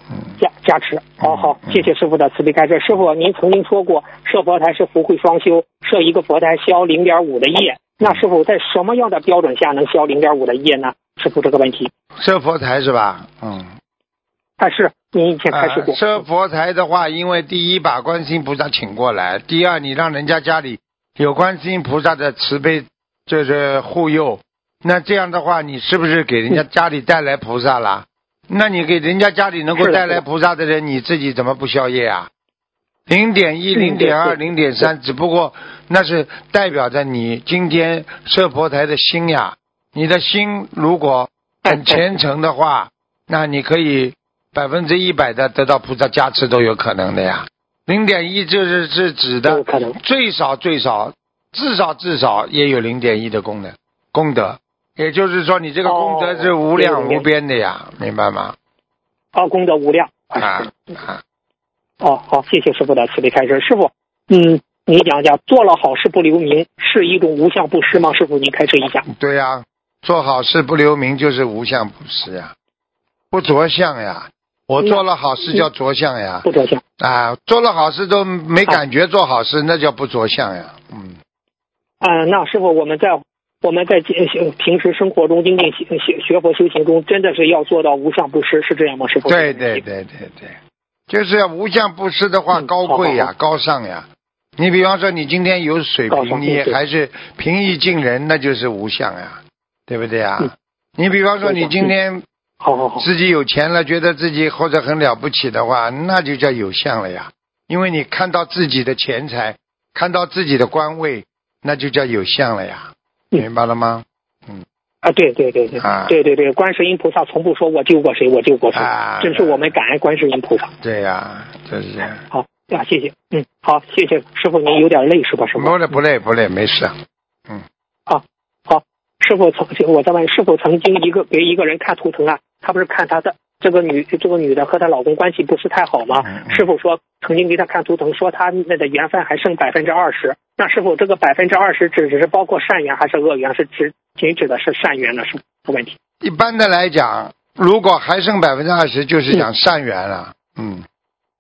嗯，加加持。好好，嗯谢谢师傅的慈悲开示。师傅，您曾经说过，设佛台是福慧双修，设一个佛台消零点五的业。那师傅在什么样的标准下能消零点五的业呢？师傅这个问题，设佛台是吧？嗯。但是你以前开始过。啊设佛台的话，因为第一把观世音菩萨请过来，第二你让人家家里有观世音菩萨的慈悲，就是护佑，那这样的话，你是不是给人家家里带来菩萨啦？那你给人家家里能够带来菩萨的人，你自己怎么不消业啊？零点一、嗯零点二、零点三，只不过那是代表着你今天设佛台的心呀。你的心如果很虔诚的话，那你可以百分之一百的得到菩萨加持都有可能的呀。零点一就是是指的最少最少至少至少也有零点一的功能功德，也就是说你这个功德是无量哦无边的呀，明白吗？哦，功德无量。啊啊，哦，好，谢谢师傅的慈悲开示。师傅，嗯，你讲讲做了好事不留名是一种无相布施吗？师傅，您开示一下。对呀、做好事不留名就是无相布施呀，不着相呀。我做了好事叫着相呀，不着相。啊，做了好事都没感觉做好事，那叫不着相呀。嗯，啊，那师傅，我们在我们在学平时生活中、精进学学学佛修行中，真的是要做到无相不施，是这样吗？师傅？对对对对对，就是要无相不施的话，嗯高贵呀，好好高尚呀。你比方说，你今天有水平，你还是平易近人，那就是无相呀，对不对呀？嗯你比方说，你今天好好好，自己有钱了，觉得自己或者很了不起的话，那就叫有相了呀。因为你看到自己的钱财，看到自己的官位，那就叫有相了呀。嗯明白了吗？嗯啊，对对对对，啊对对对，观世音菩萨从不说我救过谁，我救过谁，啊真是我们感恩观世音菩萨。对呀，就是这样。好呀，谢谢，嗯，好，谢谢师傅，您有点累是吧？师傅？不累不累不累，没事。好，师傅曾经我在问是否曾经一个给一个人看图腾啊，他不是看他的这个女这个女的和她老公关系不是太好吗？师傅说曾经给他看图腾，说他那的缘分还剩百分之二十。那师傅这个百分之二十指只是包括善缘还是恶缘？是指仅指的是善缘呢？是不问题？一般的来讲，如果还剩百分之二十，就是讲善缘了。嗯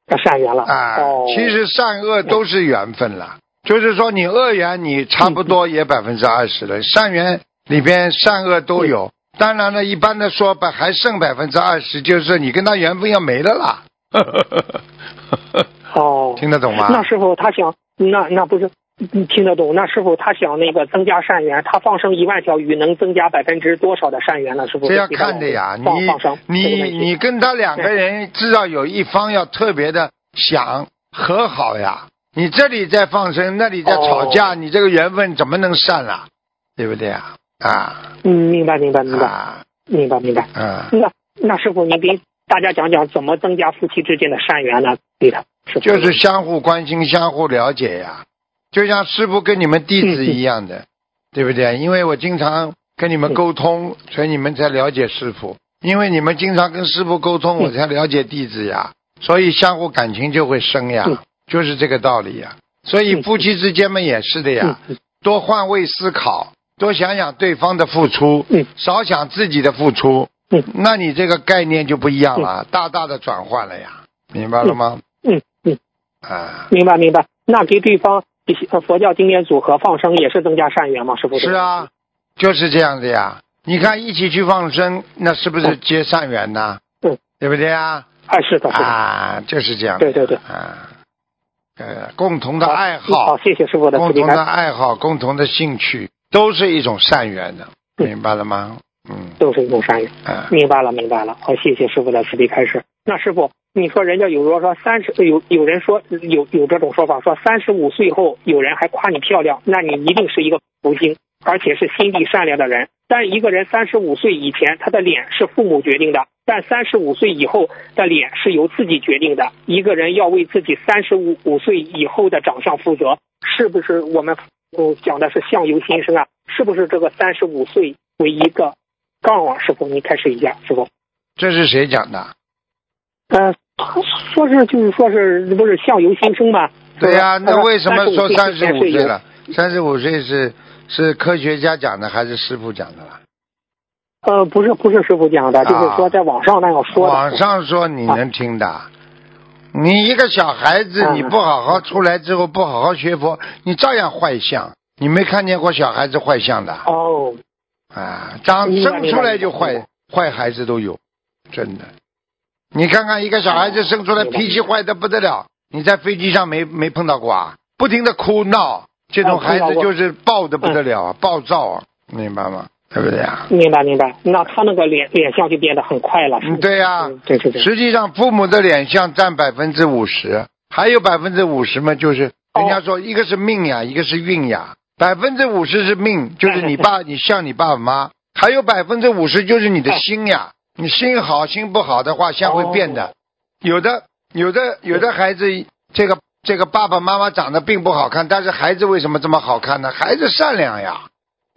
要善缘了啊，哦，其实善恶都是缘分了。就是说，你恶缘你差不多也百分之二十了，善缘里边善恶都有。当然了，一般的说吧还剩百分之二十，就是你跟他缘分要没了啦。(laughs) 哦，听得懂吗？那师傅他想，那那不是你听得懂？那师傅他想那个增加善缘，他放生一万条鱼能增加百分之多少的善缘呢？师傅这要看的呀，你你你跟他两个人，至少有一方要特别的想和好呀。你这里在放生，那里在吵架，你这个缘分怎么能善了？对不对啊？啊嗯，明白明白明白啊明白明白。啊！那那师傅您给大家讲讲怎么增加夫妻之间的善缘呢？对的，就是相互关心、相互了解呀。就像师傅跟你们弟子一样的，对不对？因为我经常跟你们沟通，所以你们才了解师傅。因为你们经常跟师傅沟通，嗯我才了解弟子呀。所以相互感情就会深呀嗯，就是这个道理呀。所以嗯夫妻之间嘛也是的呀，嗯多换位思考，多想想对方的付出，嗯少想自己的付出。嗯那你这个概念就不一样了，大大的转换了呀，明白了吗？嗯嗯，啊，明白明白。那给对方呃佛教经典组合放生也是增加善缘吗？师傅是啊，就是这样的呀。你看，一起去放生，那是不是结善缘呢？嗯，对不对啊？啊是的是的，啊，就是这样的。对对对。啊，呃，共同的爱好，好，谢谢师傅的共同的爱好，共同的兴趣，都是一种善缘的，嗯明白了吗？嗯都是一种善缘。嗯，明白了，明白了。好，谢谢师傅的慈悲开示。那师傅，你说人家有说说三十有有人说有有这种说法，说三十五岁后有人还夸你漂亮，那你一定是一个福星，而且是心地善良的人。但一个人三十五岁以前，他的脸是父母决定的，但三十五岁以后的脸是由自己决定的。一个人要为自己三十五五岁以后的长相负责，是不是我们嗯讲的是相由心生啊？是不是这个三十五岁为一个杠啊？师傅，你开始一下，师傅。这是谁讲的？呃，说是就是说是不是相由心生嘛？对呀、那为什么说三十35五岁了？三十五岁是是科学家讲的还是师傅讲的了？呃，不是不是师傅讲的，就是说在网上那样说的。啊网上说你能听的，你一个小孩子，嗯你不好好出来之后，不好好学佛，你照样坏相。你没看见过小孩子坏相的哦，啊？长生出来就坏，坏孩子都有，真的。你看看一个小孩子生出来脾气坏的不得了，你在飞机上没没碰到过啊？不停的哭闹，这种孩子就是暴的不得了啊，暴躁啊，明白吗？对不对啊？明白明白。那他那个脸脸相就变得很快了。对呀、嗯对对对。实际上，父母的脸相占百分之五十，还有百分之五十嘛，就是哦人家说一个是命呀，一个是运呀。百分之五十是命，就是你爸，(laughs) 你像你爸爸妈；还有百分之五十就是你的心呀。你心好心不好的话，相会变的。有的有的有的孩子，这个这个爸爸妈妈长得并不好看，但是孩子为什么这么好看呢？孩子善良呀，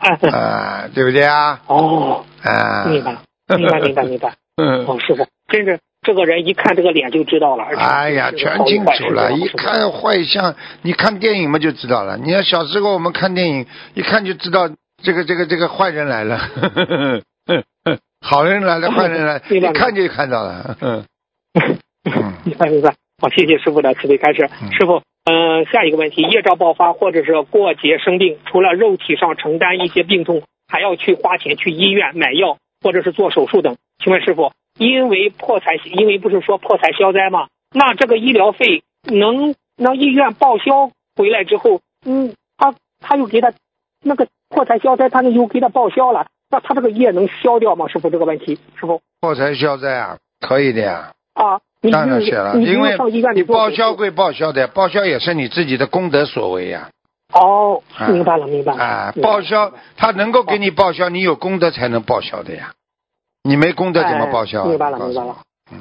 啊，(laughs) 啊、对不对啊？哦，啊、明白明白明白明白。(laughs) 嗯。哦，师傅，真是这个人一看这个脸就知道了。哎呀，全清楚了，一。看坏相，你看电影嘛就知道了。你要小时候我们看电影，一看就知道这个这个这个坏人来了，(laughs) 好人来了，坏人来一看就看到了。嗯嗯明白明白。好，谢谢师傅的慈悲开示。嗯师傅，嗯、下一个问题，业障爆发或者是过节生病，除了肉体上承担一些病痛，还要去花钱去医院买药或者是做手术等。请问师傅，因为破财，因为不是说破财消灾吗？那这个医疗费能让医院报销回来之后，嗯，他他又给他那个破财消灾，他又给他报销了，那他这个业能消掉吗？师傅这个问题，师傅破财消灾啊，可以的呀。啊，你当然写了，因为你报销归报销的，报销也是你自己的功德所为呀。哦，啊明白了，明白了。啊，报销他能够给你报销，你有功德才能报销的呀。你没功德怎么报销啊？哎明白了，明白了。嗯。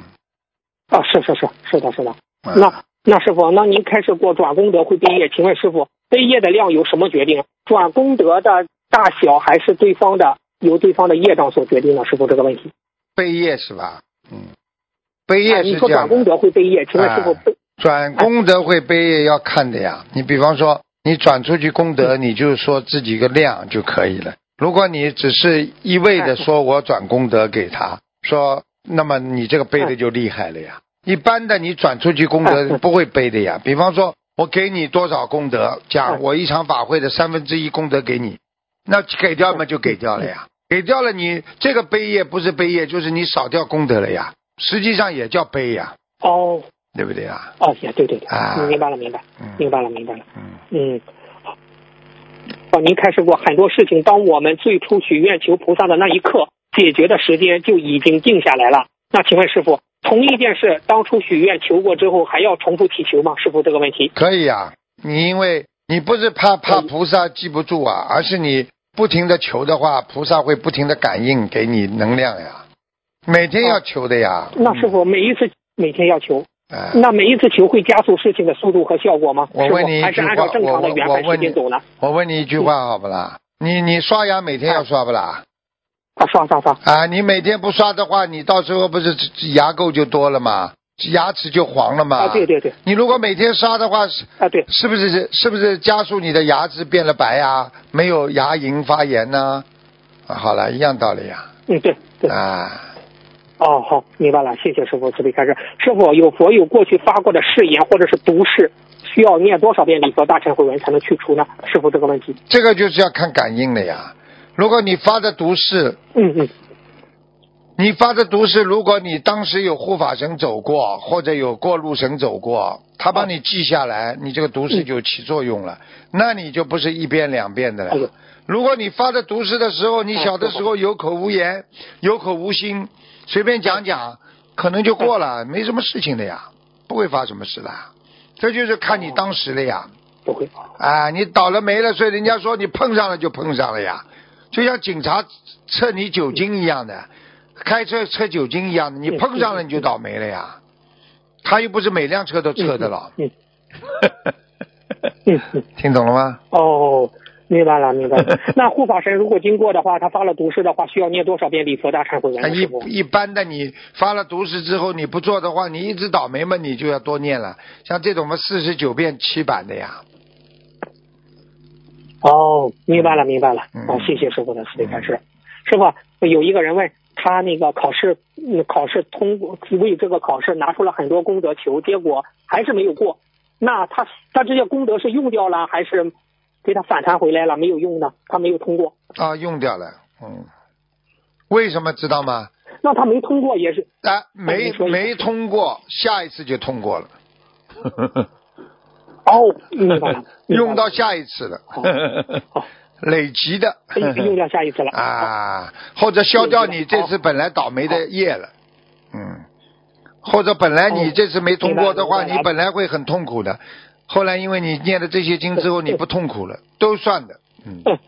啊，是是是是的，是的。啊那那师傅，那您开始过转功德会背业，请问师傅，背业的量由什么决定？转功德的大小还是对方的由对方的业障所决定呢？师傅这个问题。背业是吧？嗯，背业哎，你说是这样的。转功德会背业，请问师傅啊背转功德会背业要看的呀。你比方说，你转出去功德，你就说自己一个量就可以了。如果你只是一味的说我转功德给他，说那么你这个背的就厉害了呀。一般的你转出去功德 (laughs) 不会背的呀。比方说，我给你多少功德，讲我一场法会的三分之一功德给你，那给掉嘛就给掉了呀。给掉了你这个背业不是背业，就是你少掉功德了呀。实际上也叫悲呀，哦对不对啊？哦，也对对对，啊明白了明白嗯明白了明白了。嗯。嗯，好。哦，您开始过很多事情，当我们最初许愿求菩萨的那一刻，解决的时间就已经定下来了。那请问师傅，同一件事，当初许愿求过之后，还要重复祈求吗？师傅这个问题。可以啊，你因为你不是怕怕菩萨记不住啊，而是你不停的求的话，菩萨会不停的感应给你能量呀。每天要求的呀。那师傅每一次每天要求，哎，那每一次求会加速事情的速度和效果吗？我问你一句话还是按照正常的我圆满我问你时间走呢？我问你一句话好不啦？你你刷牙每天要刷不啦？啊，刷刷刷，啊，你每天不刷的话，你到时候不是牙垢就多了吗？牙齿就黄了吗？啊，对。对对，你如果每天刷的话，是啊对，是不是是不是加速你的牙齿变了白啊？没有牙龈发炎呢、啊？好了，一样道理呀、嗯对对。啊。哦，好，明白了，谢谢师傅慈悲开示。师傅有佛有过去发过的誓言或者是毒誓，需要念多少遍礼佛大忏悔文才能去除呢？师傅这个问题。这个就是要看感应的呀。如果你发的毒誓，嗯嗯，你发的毒誓，如果你当时有护法神走过，或者有过路神走过，他帮你记下来，你这个毒誓就起作用了，那你就不是一遍两遍的了。如果你发的毒誓的时候，你哎小的时候有口无言，有口无心，随便讲讲，可能就过哎了，没什么事情的呀，不会发什么事的。这就是看你当时的呀。不会。啊，你倒了霉了，所以人家说你碰上了就碰上了呀，就像警察测你酒精一样的，开车测酒精一样的，你嗯碰上了你就倒霉了呀。他又不是每辆车都测的了。(laughs) 听懂了吗？哦，明白了，明白了。(laughs) 那护法神如果经过的话，他发了毒誓的话，需要念多少遍礼佛大忏悔文？一一般的，你发了毒誓之后你不做的话，你一直倒霉嘛，你就要多念了。像这种嘛，四十九遍七版的呀。哦，明白了，明白了。好哦，谢谢师傅的慈悲开示。师傅，有一个人问他那个考试，嗯考试通过为这个考试拿出了很多功德球，结果还是没有过。那他他这些功德是用掉了，还是给他反弹回来了没有用呢？他没有通过。啊，用掉了，嗯，为什么知道吗？那他没通过也是啊，没没通过，下一次就通过了。哦，明白了，(laughs) 明白了用到下一次了好好，(laughs) 累积的用掉下一次了。(laughs) 啊，或者消掉你这次本来倒霉的业了，嗯，或者本来你这次没通过的话，你本来会很痛苦的，后来因为你念了这些经之后，你不痛苦了，都算的，嗯，嗯，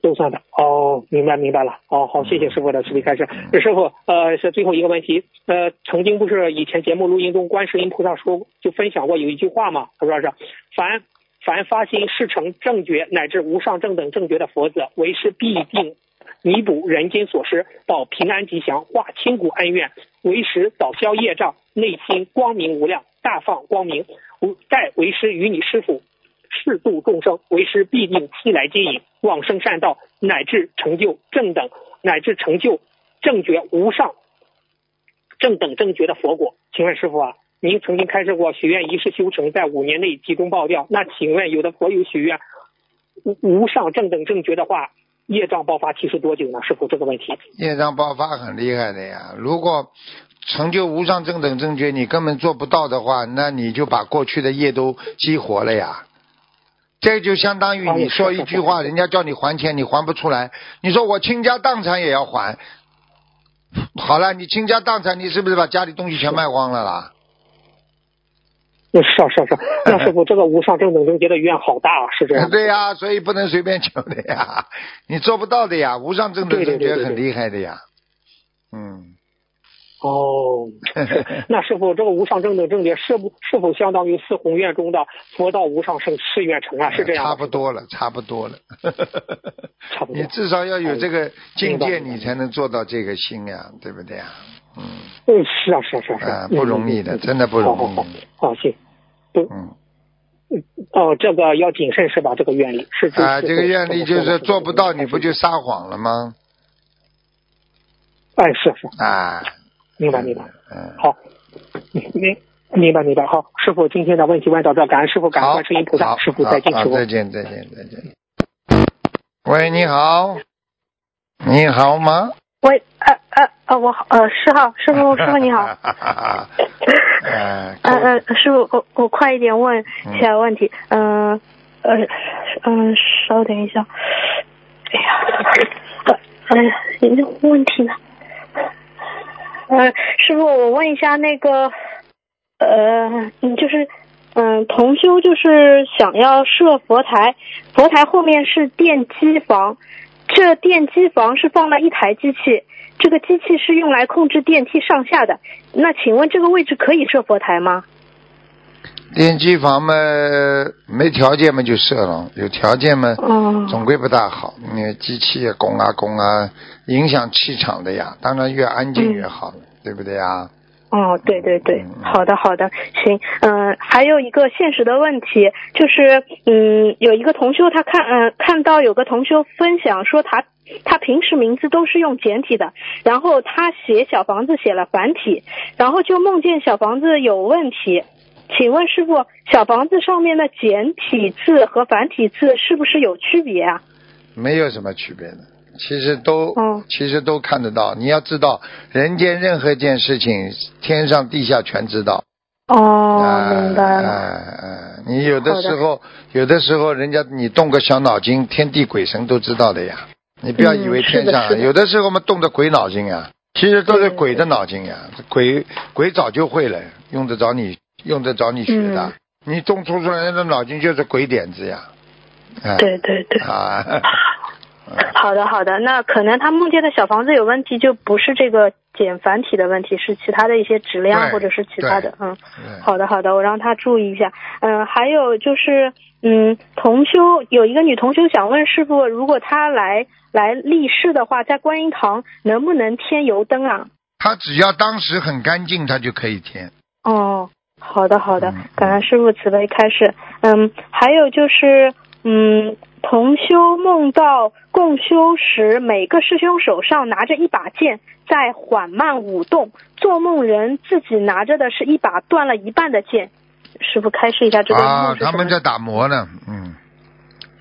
都算的。哦，明白明白了。哦，好，谢谢师傅的慈悲开示。师傅，呃，是最后一个问题。呃，曾经不是以前节目录音中，观世音菩萨说就分享过有一句话嘛，他说是凡凡发心事成正觉乃至无上正等正觉的佛子，为师必定弥补人间所失，保平安吉祥，化千古恩怨，为师早消业障，内心光明无量，大放光明。无待为师与你师傅适度众生，为师必定期来接引，往生善道，乃至成就正等，乃至成就正觉无上正等正觉的佛果。请问师傅啊，您曾经开设过许愿一世修成，在五年内集中爆掉。那请问有的佛友许愿无无上正等正觉的话，业障爆发期是多久呢？师傅这个问题。业障爆发很厉害的呀，如果成就无上正等正觉你根本做不到的话，那你就把过去的业都激活了呀。这就相当于你说一句话，人家叫你还钱，你还不出来，你说我倾家荡产也要还。好了，你倾家荡产，你是不是把家里东西全卖光了啦？是啊是啊是啊，那师傅这个无上正等正觉的愿好大啊，是这样。(laughs) 对呀，所以不能随便求的呀，(laughs) 你做不到的呀，无上正等正觉很厉害的呀。嗯。哦，(laughs) 那师傅这个无上正等正觉是不是否相当于四宏愿中的佛道无上圣誓愿成啊？是这样。差不多了，差不多了。差不多。你至少要有这个境界，你才能做到这个心呀，对不对呀？嗯。嗯，是啊，是啊，是啊，啊，不容易的，真的不容易。好好好，好，行。嗯。嗯。哦，这个要谨慎是吧？这个愿力是。啊，这个愿力就是做不到，你不就撒谎了吗？哎，是是。啊。明白明白，嗯，好，明明白明白，好，师傅今天的问题问到这，感恩师傅，感恩观世音菩萨，师傅再见，师傅再见再见再见。喂，你好，你好吗？喂，呃呃呃，我好，呃师傅，师傅师傅你好。(laughs) (laughs) 嗯嗯，师傅我我快一点问其他问题，嗯呃嗯稍等一下，哎呀，哎呀，你这问题呢？呃，师傅，我问一下那个，呃，你就是，嗯，同修就是想要设佛台，佛台后面是电机房，这电机房是放了一台机器，这个机器是用来控制电梯上下的。那请问这个位置可以设佛台吗？电机房嘛，没条件嘛就设了，有条件嘛，总归不大好。因为机器也，拱啊拱啊。影响气场的呀，当然越安静越好，对不对呀？哦，对对对，好的好的，行，嗯，还有一个现实的问题，就是，嗯，有一个同修他看，嗯，看到有个同修分享说他他平时名字都是用简体的，然后他写小房子写了繁体，然后就梦见小房子有问题，请问师傅，小房子上面的简体字和繁体字是不是有区别啊？没有什么区别的。其实都，其实都看得到。你要知道，人间任何一件事情，天上地下全知道。哦，明白了。嗯你有的时候，有的时候，人家你动个小脑筋，天地鬼神都知道的呀。你不要以为天上，有的时候我们动的鬼脑筋呀，其实都是鬼的脑筋呀。鬼鬼早就会了，用得着你，用得着你学的。你动出出来的脑筋就是鬼点子呀。对对对。啊。(laughs) 好的，好的，那可能他梦见的小房子有问题，就不是这个简繁体的问题，是其他的一些质量或者是其他的，嗯，好的，好的，我让他注意一下，嗯，还有就是，嗯，同修有一个女同修想问师傅，如果她来来立誓的话，在观音堂能不能添油灯啊？她只要当时很干净，她就可以添。哦，好的，好的，感恩师傅慈悲开示，嗯，还有就是，嗯。同修梦到共修时，每个师兄手上拿着一把剑，在缓慢舞动。做梦人自己拿着的是一把断了一半的剑。师傅开示一下这个啊，他们在打磨呢，嗯。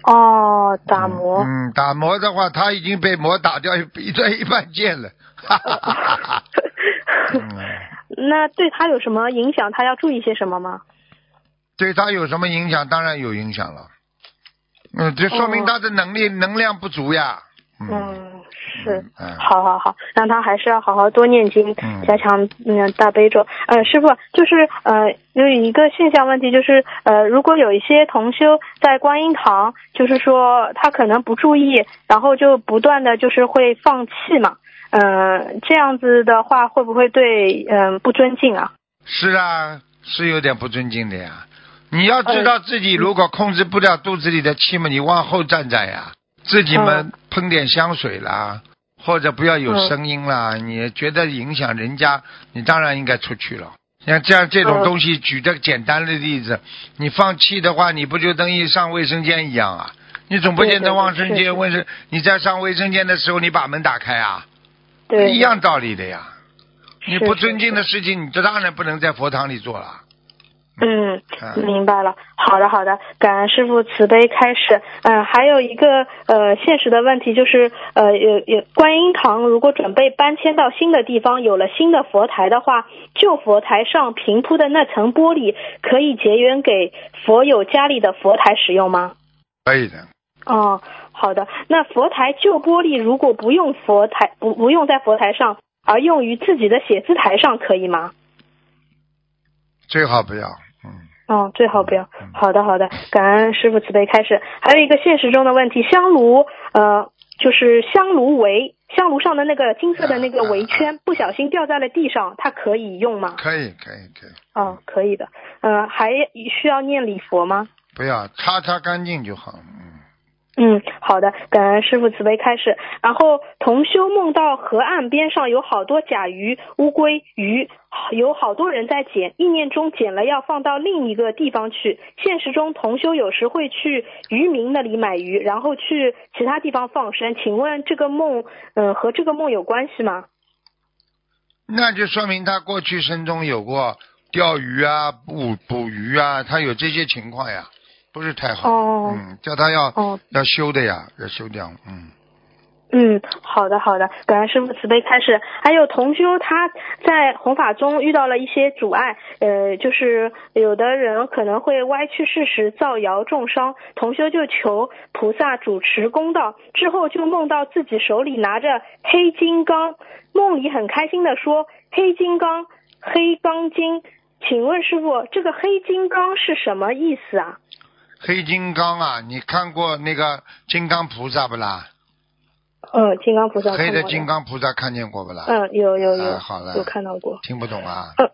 哦，打磨。嗯，打磨的话，他已经被磨打掉一断一半剑了。哈哈哈哈哈。那对他有什么影响？他要注意些什么吗？对他有什么影响？当然有影响了。嗯，这说明他的能力能量不足呀。嗯，是，好好好，让他还是要好好多念经，加强嗯大悲咒。呃，师傅，就是呃有一个现象问题，就是呃如果有一些同修在观音堂，就是说他可能不注意，然后就不断的就是会放弃嘛，嗯，这样子的话会不会对嗯不尊敬啊？是啊，是有点不尊敬的呀。你要知道自己如果控制不了肚子里的气嘛，你往后站站呀，自己嘛喷点香水啦，或者不要有声音啦。你觉得影响人家，你当然应该出去了。像这样这种东西，举个简单的例子，你放气的话，你不就等于上卫生间一样啊？你总不见得卫生间卫生你在上卫生间的时候，你把门打开啊？对，一样道理的呀。你不尊敬的事情，你这当然不能在佛堂里做了。嗯，啊明白了。好的，好的，感恩师傅慈悲开始。嗯，还有一个呃现实的问题就是，呃，有有观音堂如果准备搬迁到新的地方，有了新的佛台的话，旧佛台上平铺的那层玻璃可以结缘给佛友家里的佛台使用吗？可以的。哦，好的。那佛台旧玻璃如果不用佛台不不用在佛台上，而用于自己的写字台上，可以吗？最好不要。嗯，哦，最好不要嗯。好的，好的，感恩师傅慈悲开始。还有一个现实中的问题，香炉，呃，就是香炉围，香炉上的那个金色的那个围圈，不小心掉在了地上，它可以用吗？可以，可以，可以。哦，可以的。呃，还需要念礼佛吗？不要擦擦干净就好。嗯，嗯，好的，感恩师傅慈悲开示。然后同修梦到河岸边上有好多甲鱼、乌龟、鱼，有好多人在捡，意念中捡了要放到另一个地方去。现实中，同修有时会去渔民那里买鱼，然后去其他地方放生。请问这个梦，嗯、和这个梦有关系吗？那就说明他过去生中有过钓鱼啊、捕捕鱼啊，他有这些情况呀，不是太好。哦嗯，叫他要、哦要修的呀，要修掉。嗯，嗯，好的好的，感恩师傅慈悲开始。还有同修他在弘法中遇到了一些阻碍，呃，就是有的人可能会歪曲事实、造谣重伤，同修就求菩萨主持公道。之后就梦到自己手里拿着黑金刚，梦里很开心的说：“黑金刚，黑钢筋。”请问师傅，这个黑金刚是什么意思啊？黑金刚啊，你看过那个金刚菩萨不啦？嗯，金刚菩萨黑的金刚菩萨看见过不啦？嗯，有有有，啊好了有看到过。听不懂啊？嗯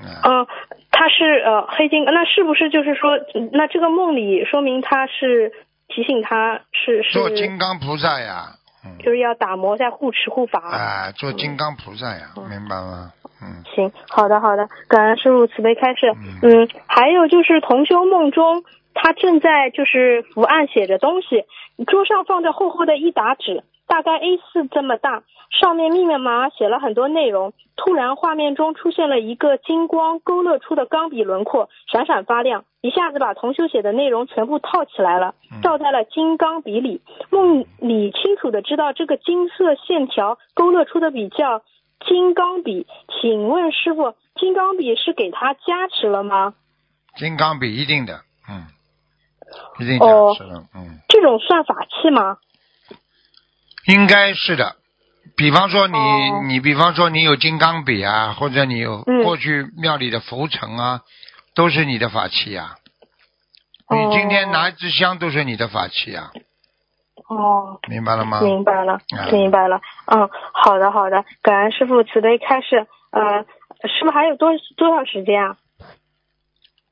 嗯，嗯，他是呃黑金，那是不是就是说，嗯那这个梦里说明他是提醒他是做金刚菩萨呀，嗯，就是要打磨在护持护法。啊，做金刚菩萨呀，嗯明白吗？嗯，行，好的好的，感恩师傅慈悲开示。嗯嗯，还有就是同修梦中，他正在就是伏案写着东西，桌上放着厚厚的一沓纸，大概 A 四这么大，上面密密麻麻写了很多内容。突然，画面中出现了一个金光勾勒出的钢笔轮廓，闪闪发亮，一下子把同修写的内容全部套起来了，嗯照在了金刚笔里。梦里清楚的知道这个金色线条勾勒出的笔叫金刚笔，请问师傅，金刚笔是给他加持了吗？金刚笔一定的，嗯，一定哦讲是的，嗯，这种算法器吗？应该是的。比方说你，哦你比方说你有金刚笔啊，或者你有嗯过去庙里的浮尘啊，都是你的法器啊、哦你今天拿一支香都是你的法器啊、哦，明白了吗？明白了啊，明白了。嗯，好的好的，感恩师傅慈悲开示。呃，师傅还有多多少时间啊？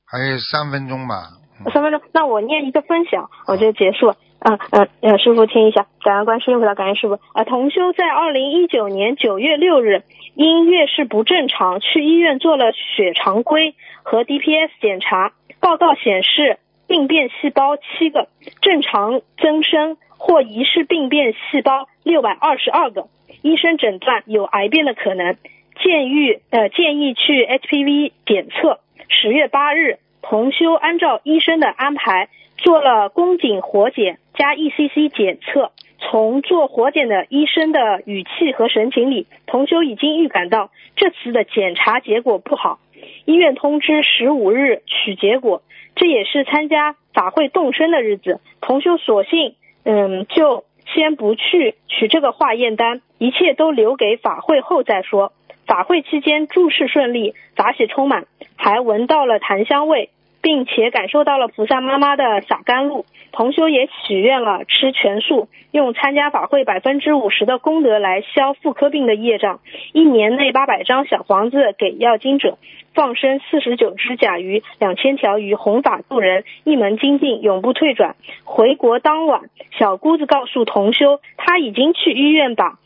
还有三分钟吧。三分钟，那我念一个分享，我就结束。嗯嗯呃，师傅听一下，感恩观世音菩萨，感恩师傅。呃，同修在二零一九年九月六日因月事不正常，去医院做了血常规和 DPS 检查，报告显示病变细胞七个，正常增生或疑似病变细胞六百二十二个，医生诊断有癌变的可能，建议呃建议去 HPV 检测。十月八日，同修按照医生的安排做了宫颈活检加 ECC 检测。从做活检的医生的语气和神情里，同修已经预感到这次的检查结果不好。医院通知十五日取结果，这也是参加法会动身的日子。同修索性，嗯，就先不去取这个化验单，一切都留给法会后再说。法会期间诸事顺利，法喜充满，还闻到了檀香味，并且感受到了菩萨妈妈的洒甘露。同修也许愿了吃全素，用参加法会百分之五十的功德来消妇科病的业障。一年内八百张小房子给要经者，放生四十九只甲鱼，两千条鱼，弘法度人，一门精进，永不退转。回国当晚，小姑子告诉同修，他已经去医院把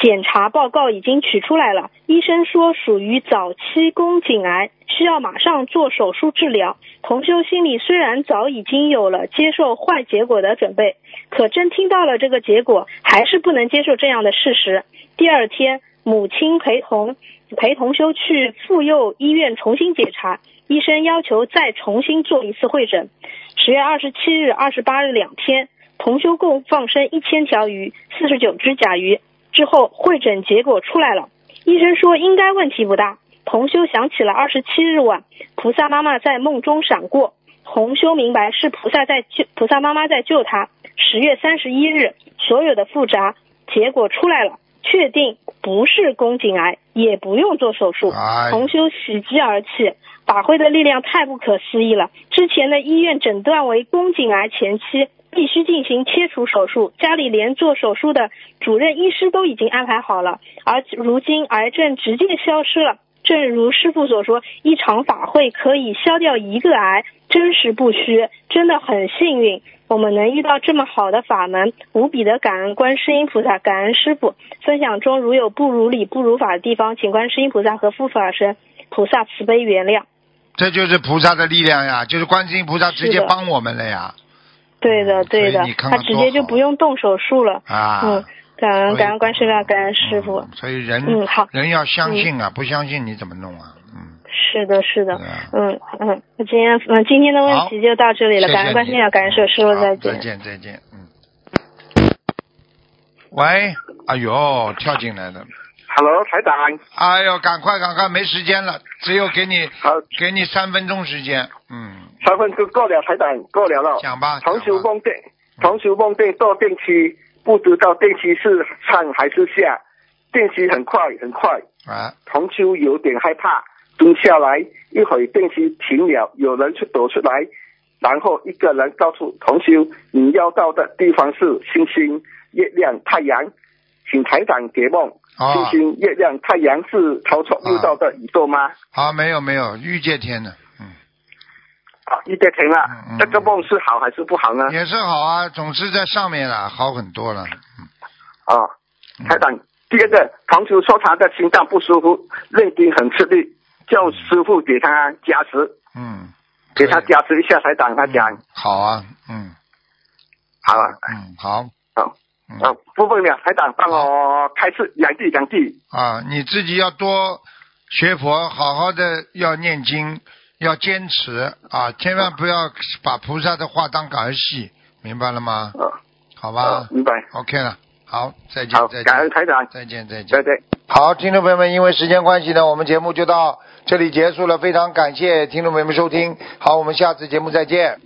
检查报告已经取出来了，医生说属于早期宫颈癌，需要马上做手术治疗。同修心里虽然早已经有了接受坏结果的准备，可真听到了这个结果，还是不能接受这样的事实。第二天，母亲陪同陪同修去妇幼医院重新检查，医生要求再重新做一次会诊。十月二十七日、二十八日两天，同修共放生一千条鱼、四十九只甲鱼。之后会诊结果出来了，医生说应该问题不大。同修想起了二十七日晚，菩萨妈妈在梦中闪过，同修明白是菩萨在救，菩萨妈妈在救他。十月三十一日，所有的复查结果出来了，确定不是宫颈癌，也不用做手术。哎同修喜极而泣，法会的力量太不可思议了。之前的医院诊断为宫颈癌前期，必须进行切除手术，家里连做手术的主任医师都已经安排好了，而如今癌症直接消失了。正如师傅所说，一场法会可以消掉一个癌，真实不虚，真的很幸运。我们能遇到这么好的法门，无比的感恩观世音菩萨，感恩师傅。分享中如有不如理、不如法的地方，请观世音菩萨和护法神菩萨慈悲原谅。这就是菩萨的力量呀，就是观世音菩萨直接帮我们了呀。对的，对的。他直接就不用动手术了。啊，嗯，感恩感恩观世音菩萨，感恩师傅。嗯所以人嗯好。人要相信啊，不相信你怎么弄啊？嗯，是的，是的。嗯嗯，那今天嗯今天的问题就到这里了，谢谢感恩观世音你菩萨，感恩师傅，师傅好再再见再见，嗯。喂，哎呦，跳进来的，Hello，台长，哎呦，赶快赶快，没时间了，只有给你好，给你三分钟时间，嗯，三分钟过了，台长过了了。讲吧，同讲吧。修梦电，同修梦电坐电梯，不知道电梯是上还是下，电梯很快很快，啊，同修有点害怕，蹲下来，一会儿电梯停了，有人就躲出来，然后一个人告诉同修，你要到的地方是星星、月亮、太阳，请台长解梦。哦。星星、月亮、太阳是超出六道的宇宙吗？啊，没有没有，遇见天的，嗯，啊，一点停了这个梦是好还是不好呢？也是好啊，总是在上面了，好很多了，嗯，啊，台长，第二个，同修说他的心脏不舒服，认经很吃力，叫师傅给他加持，嗯，给他加持一下。台长他讲。嗯，好啊，嗯。好啊，嗯，好，好。嗯。啊，不问了，台长帮我开示两地两地。啊，你自己要多学佛，好好的要念经，要坚持啊，千万不要把菩萨的话当儿戏，明白了吗？啊好吧啊，明白。，OK 了，好，再见好，，再感恩见，台长，再见，再见。好，听众朋友们，因为时间关系呢，我们节目就到这里结束了，非常感谢听众朋友们收听，好，我们下次节目再见。